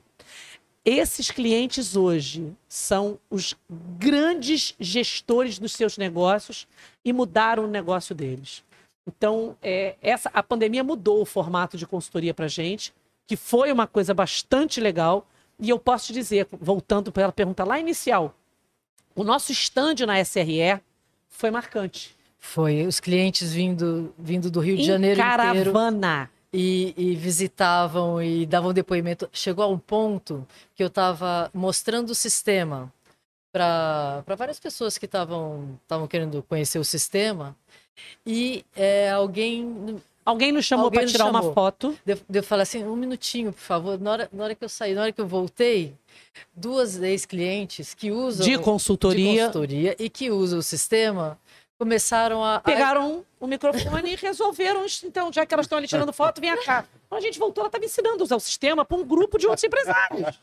Esses clientes hoje são os grandes gestores dos seus negócios e mudaram o negócio deles. Então, é, essa, a pandemia mudou o formato de consultoria para a gente, que foi uma coisa bastante legal. E eu posso te dizer, voltando para ela pergunta lá inicial, o nosso stand na SRE foi marcante. Foi, os clientes vindo, vindo do Rio de em Janeiro inteiro caravana. e, e visitavam e davam depoimento. Chegou a um ponto que eu estava mostrando o sistema para várias pessoas que estavam querendo conhecer o sistema e é, alguém Alguém nos chamou para tirar uma chamou. foto. Eu, eu falei assim, um minutinho, por favor. Na hora, na hora que eu saí, na hora que eu voltei, duas ex-clientes que usam De de consultoria. consultoria e que usam o sistema começaram a. a- Pegaram o microfone e resolveram. Então, já que elas estão ali tirando foto, vem cá. Quando a gente voltou, ela estava ensinando a usar o sistema para um grupo de outros empresários.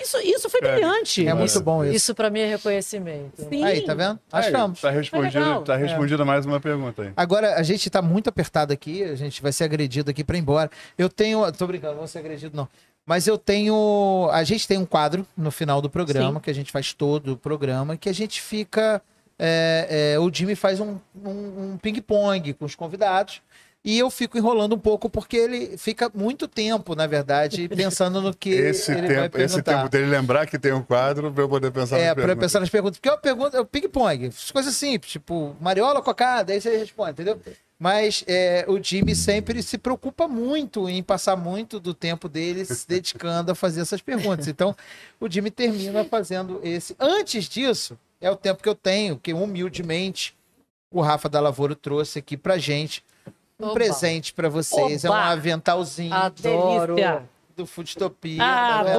Isso, isso foi Cara, brilhante. É muito bom isso. Isso para mim é reconhecimento. Sim. Aí, tá vendo? Aí, Achamos. Tá Foi respondida, legal. tá respondida mais uma pergunta aí. Agora, a gente tá muito apertado aqui, a gente vai ser agredido aqui pra ir embora. Eu tenho. Tô brincando, não vou ser agredido, não. Mas eu tenho. A gente tem um quadro no final do programa, que a gente faz todo o programa, que a gente fica. é, é, o Jimmy faz um, um- um ping-pong com os convidados. E eu fico enrolando um pouco, porque ele fica muito tempo, na verdade, pensando no que Esse ele vai tempo, esse perguntar. tempo dele lembrar que tem um quadro pra eu poder pensar É, nas pra perguntas. pensar nas perguntas. Porque eu pergunto, é o ping-pong, coisas simples, tipo, mariola, cocada, aí você responde, entendeu? Mas é, o Jimmy sempre se preocupa muito em passar muito do tempo dele se dedicando a fazer essas perguntas. Então, o Jimmy termina fazendo esse. Antes disso, é o tempo que eu tenho, que humildemente o Rafa da Lavoura trouxe aqui pra gente. Um Oba. presente pra vocês. É um aventalzinho Adoro. Delícia. do Foodtopia. Ah, tá vendo?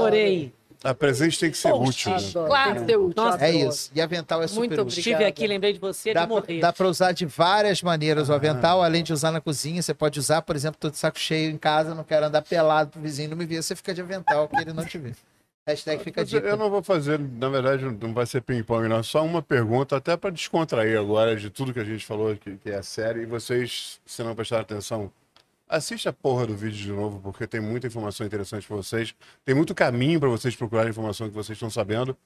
É isso. E avental é super útil. Muito obrigada. Estive aqui, lembrei de você Dá de pra, morrer. dá pra usar de várias maneiras o avental, além de usar na cozinha, você pode usar, por exemplo, tô de saco cheio em casa, não quero andar pro vizinho não me ver, você fica de avental, que ele não te vê. Hashtag fica a Mas eu- dica. Eu não vou fazer, na verdade, não vai ser ping-pong, não. Só uma pergunta, até para descontrair agora de tudo que a gente falou que, que é sério. E vocês, se não prestarem atenção, assiste a porra do vídeo de novo, porque tem muita informação interessante para vocês. Tem muito caminho para vocês procurarem informação que vocês estão sabendo.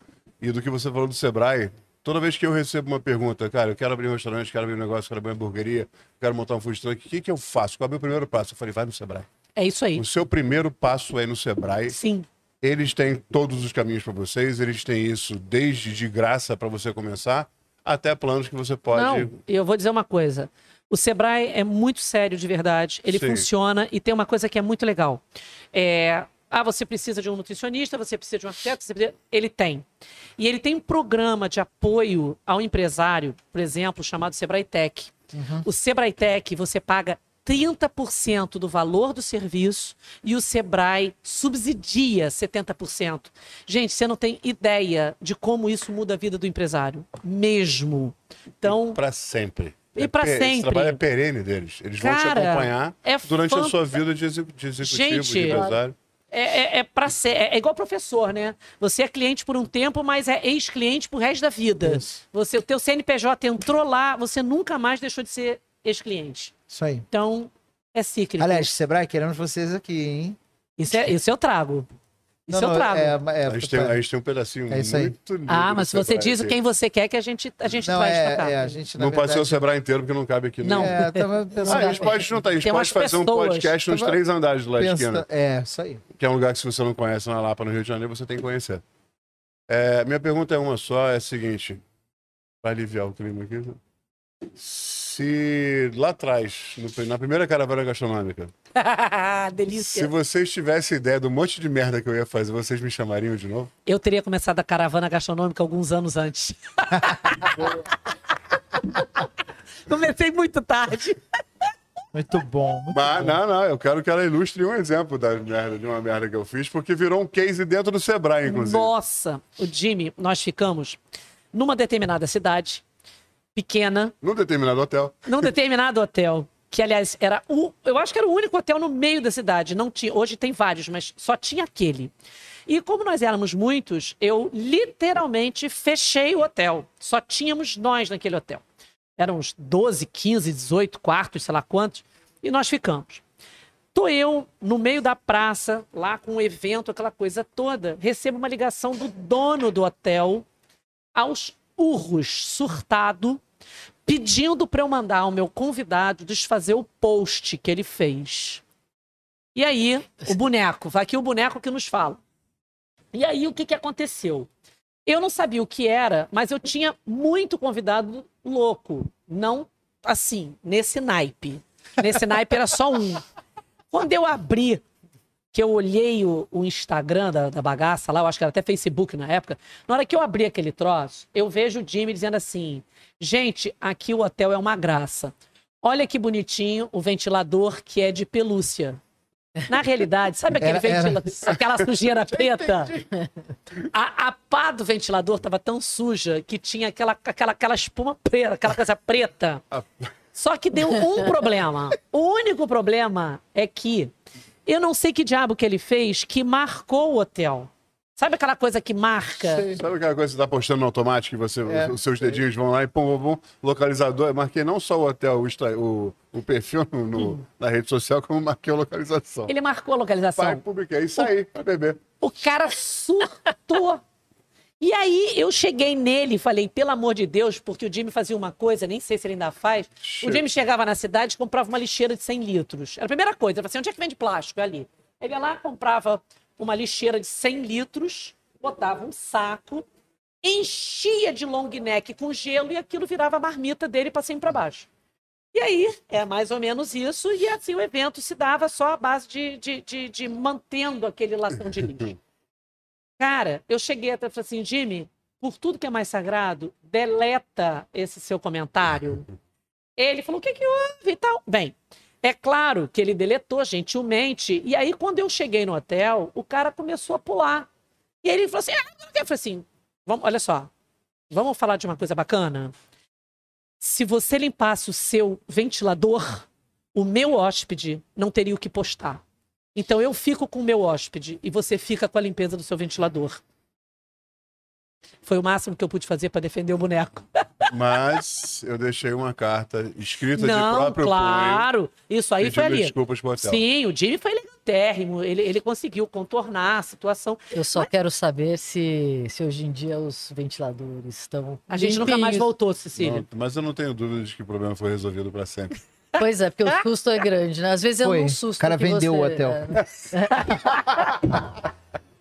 E do que você falou do Sebrae, toda vez que eu recebo uma pergunta, cara, eu quero abrir um restaurante, quero abrir um negócio, quero abrir uma hamburgueria, quero montar um food truck, o que, que eu faço? Qual é o meu primeiro passo? Eu falei, vai no Sebrae. É isso aí. O seu primeiro passo é ir no Sebrae. Sim. Eles têm todos os caminhos para vocês, eles têm isso desde de graça para você começar, até planos que você pode. Não, eu vou dizer uma coisa. O Sebrae é muito sério de verdade. Ele Sim. funciona e tem uma coisa que é muito legal. É, ah, você precisa de um nutricionista, você precisa de um arquiteto, você precisa... ele tem. E ele tem um programa de apoio ao empresário, por exemplo, chamado Sebrae Tech. O Sebrae Tech, você paga 30% do valor do serviço e o Sebrae subsidia 70%. Gente, você não tem ideia de como isso muda a vida do empresário. Mesmo. Então, Para sempre. E É pra pe- Esse sempre. trabalho é perene deles. Eles vão te Cara, acompanhar é durante a sua vida de, execu- de executivo, Gente, de empresário. é, é, é pra ser. É, é igual professor, né? Você é cliente por um tempo, mas é ex-cliente pro resto da vida. Isso. Você, o teu CNPJ entrou lá, você nunca mais deixou de ser ex-cliente. Isso aí. Então, é cíclico. Aliás, Sebrae, queremos vocês aqui, hein? isso, é, isso eu trago. Isso Não, eu não, trago. é, é, a, gente tem, a gente tem um pedacinho É isso aí. muito lindo. ah, mas se você diz aqui. quem você quer que a gente, a gente Não, traz pra cá. é, é, a gente, Não pode ser o verdade... Sebrae inteiro, porque não cabe aqui. Não. É, tava Ah, pensando... a gente pode juntar, a gente Tem pode fazer um podcast nos Tava três andares lá da pensa- esquina. É, isso aí. Que é um lugar que se você não conhece na Lapa, no Rio de Janeiro, você tem que conhecer. É, minha pergunta é uma só, é a seguinte. Para aliviar o clima aqui. Se lá atrás, no- na primeira caravana gastronômica, Delícia. se vocês tivessem ideia do monte de merda que eu ia fazer, vocês me chamariam de novo? Eu teria começado a caravana gastronômica alguns anos antes. Comecei muito tarde. Muito bom. muito Mas, bom. não, não, eu quero que ela ilustre um exemplo da merda, de uma merda que eu fiz, porque virou um case dentro do Sebrae, inclusive. Nossa, o Jimmy, nós ficamos numa determinada cidade, pequena, Num determinado hotel. num determinado hotel, que aliás era o, eu acho que era o único hotel no meio da cidade, não tinha, hoje tem vários, mas só tinha aquele. E como nós éramos muitos, eu literalmente fechei o hotel. Só tínhamos nós naquele hotel. Eram uns 12, 15, 18 quartos, sei lá quantos, e nós ficamos. Tô eu no meio da praça, lá com o evento, aquela coisa toda. Recebo uma ligação do dono do hotel, aos urros, surtado, pedindo para eu mandar ao meu convidado desfazer o post que ele fez. E aí, o boneco, vai aqui o boneco que nos fala. E aí, o que, que aconteceu? Eu não sabia o que era, mas eu tinha muito convidado louco. Não assim, nesse naipe. Nesse naipe era só um. Quando eu abri, que eu olhei o, o Instagram da, da bagaça lá, eu acho que era até Facebook na época, na hora que eu abri aquele troço, eu vejo o Jimmy dizendo assim: gente, aqui o hotel é uma graça. Olha que bonitinho o ventilador que é de pelúcia. Na realidade, sabe aquele Era- era- ventilador, aquela sujeira preta? A, a pá do ventilador estava tão suja que tinha aquela, aquela, aquela espuma preta, aquela coisa preta. Só que deu um problema. O único problema é que eu não sei que diabo que ele fez que marcou o hotel. Sabe aquela coisa que marca? Sabe aquela coisa que você tá postando no automático e você, É. os seus dedinhos vão lá e pum, pum, pum, localizador. Eu marquei não só o hotel, o, o, o perfil no, no- na rede social, como marquei a localização. Ele marcou a Pai, localização. publiquei e saí pra beber. O cara surtou. E aí eu cheguei nele e falei, pelo amor de Deus, porque o Jimmy fazia uma coisa, nem sei se ele ainda faz. O Jimmy chegava na cidade e comprava uma lixeira de 100 litros. Era a primeira coisa. Ele falava assim, onde é que vende plástico? É ali. Ele ia lá, comprava uma lixeira de 100 litros, botava um saco, enchia de long neck com gelo e aquilo virava a marmita dele para cima e para baixo. E aí, é mais ou menos isso, e assim o evento se dava só à base de, de, de, de mantendo aquele latão de lixo. Cara, eu cheguei até falei assim, Jimmy, por tudo que é mais sagrado, deleta esse seu comentário. Ele falou, o que que houve e tal? Bem, é claro que ele deletou gentilmente, e aí quando eu cheguei no hotel, o cara começou a pular. E aí ele falou assim, ah. Eu falei assim, vamos, olha só, vamos falar de uma coisa bacana? Se você limpasse o seu ventilador, o meu hóspede não teria o que postar. Então eu fico com o meu hóspede e você fica com a limpeza do seu ventilador. Foi o máximo que eu pude fazer para defender o boneco. Mas eu deixei uma carta escrita de Não, próprio claro. Isso aí punho, foi ali. desculpas pro hotel. Sim, o Jimmy foi elegantérrimo. Ele, ele conseguiu contornar a situação. Eu só quero saber se, se hoje em dia os ventiladores estão. A gente nunca mais limpinhos. voltou, Cecília. Não, mas eu não tenho dúvida de que o problema foi resolvido para sempre. Pois é, porque o susto é grande, né? Às vezes é Foi. um susto. O cara que vendeu você- o hotel. é,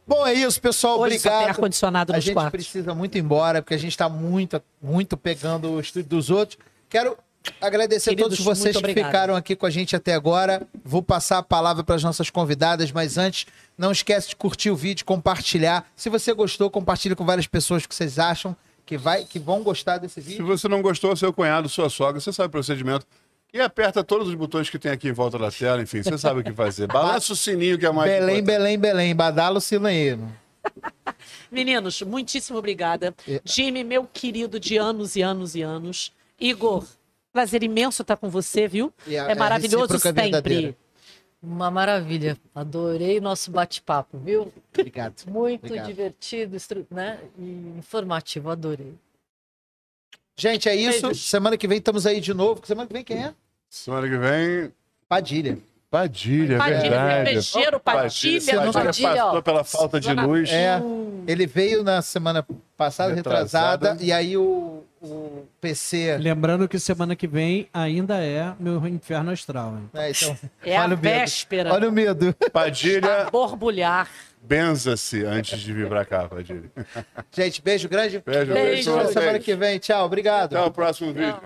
Bom, é isso, pessoal. Hoje Obrigado. ar-condicionado A nos gente quartos. precisa muito ir embora, porque a gente está muito, muito pegando o estúdio dos outros. Quero agradecer a todos Queridos, vocês que ficaram aqui com a gente até agora. Vou passar a palavra para as nossas convidadas, mas antes, não esquece de curtir o vídeo, compartilhar. Se você gostou, compartilhe com várias pessoas que vocês acham que, vai, que vão gostar desse Se vídeo. você não gostou, seu cunhado, sua sogra, você sabe o procedimento. E aperta todos os botões que tem aqui em volta da tela, enfim, você sabe o que fazer. Balança o sininho que é mais Belém, importante. Belém, Belém. Badalo Silanheiro. Meninos, muitíssimo obrigada. É. Jimmy, meu querido de anos e anos e anos. Igor, prazer imenso estar com você, viu? E a- É a maravilhoso recíproca sempre. verdadeira. Uma maravilha. Adorei o nosso bate-papo, viu? Obrigado. Muito Obrigado. divertido, estru- né? E informativo, adorei. Gente, é isso. Semana que vem estamos aí de novo. Semana que vem quem é? Semana que vem, Padilha. Padilha, Padilha, verdade. cervejeiro, Padilha. Você não- Padilha Padilha, passou ó. pela falta de luz. É, ele veio na semana passada, retrasada, Retrasada. e aí o, o- PC. Lembrando que semana que vem ainda é meu inferno astral. Hein? É, então, é a olha o medo. véspera Olha o medo. Padilha, a borbulhar. benza-se antes de vir pra cá, Padilha. Gente, beijo grande. Beijo, Beijo. pra Até semana que vem. Tchau, obrigado. Até o próximo vídeo.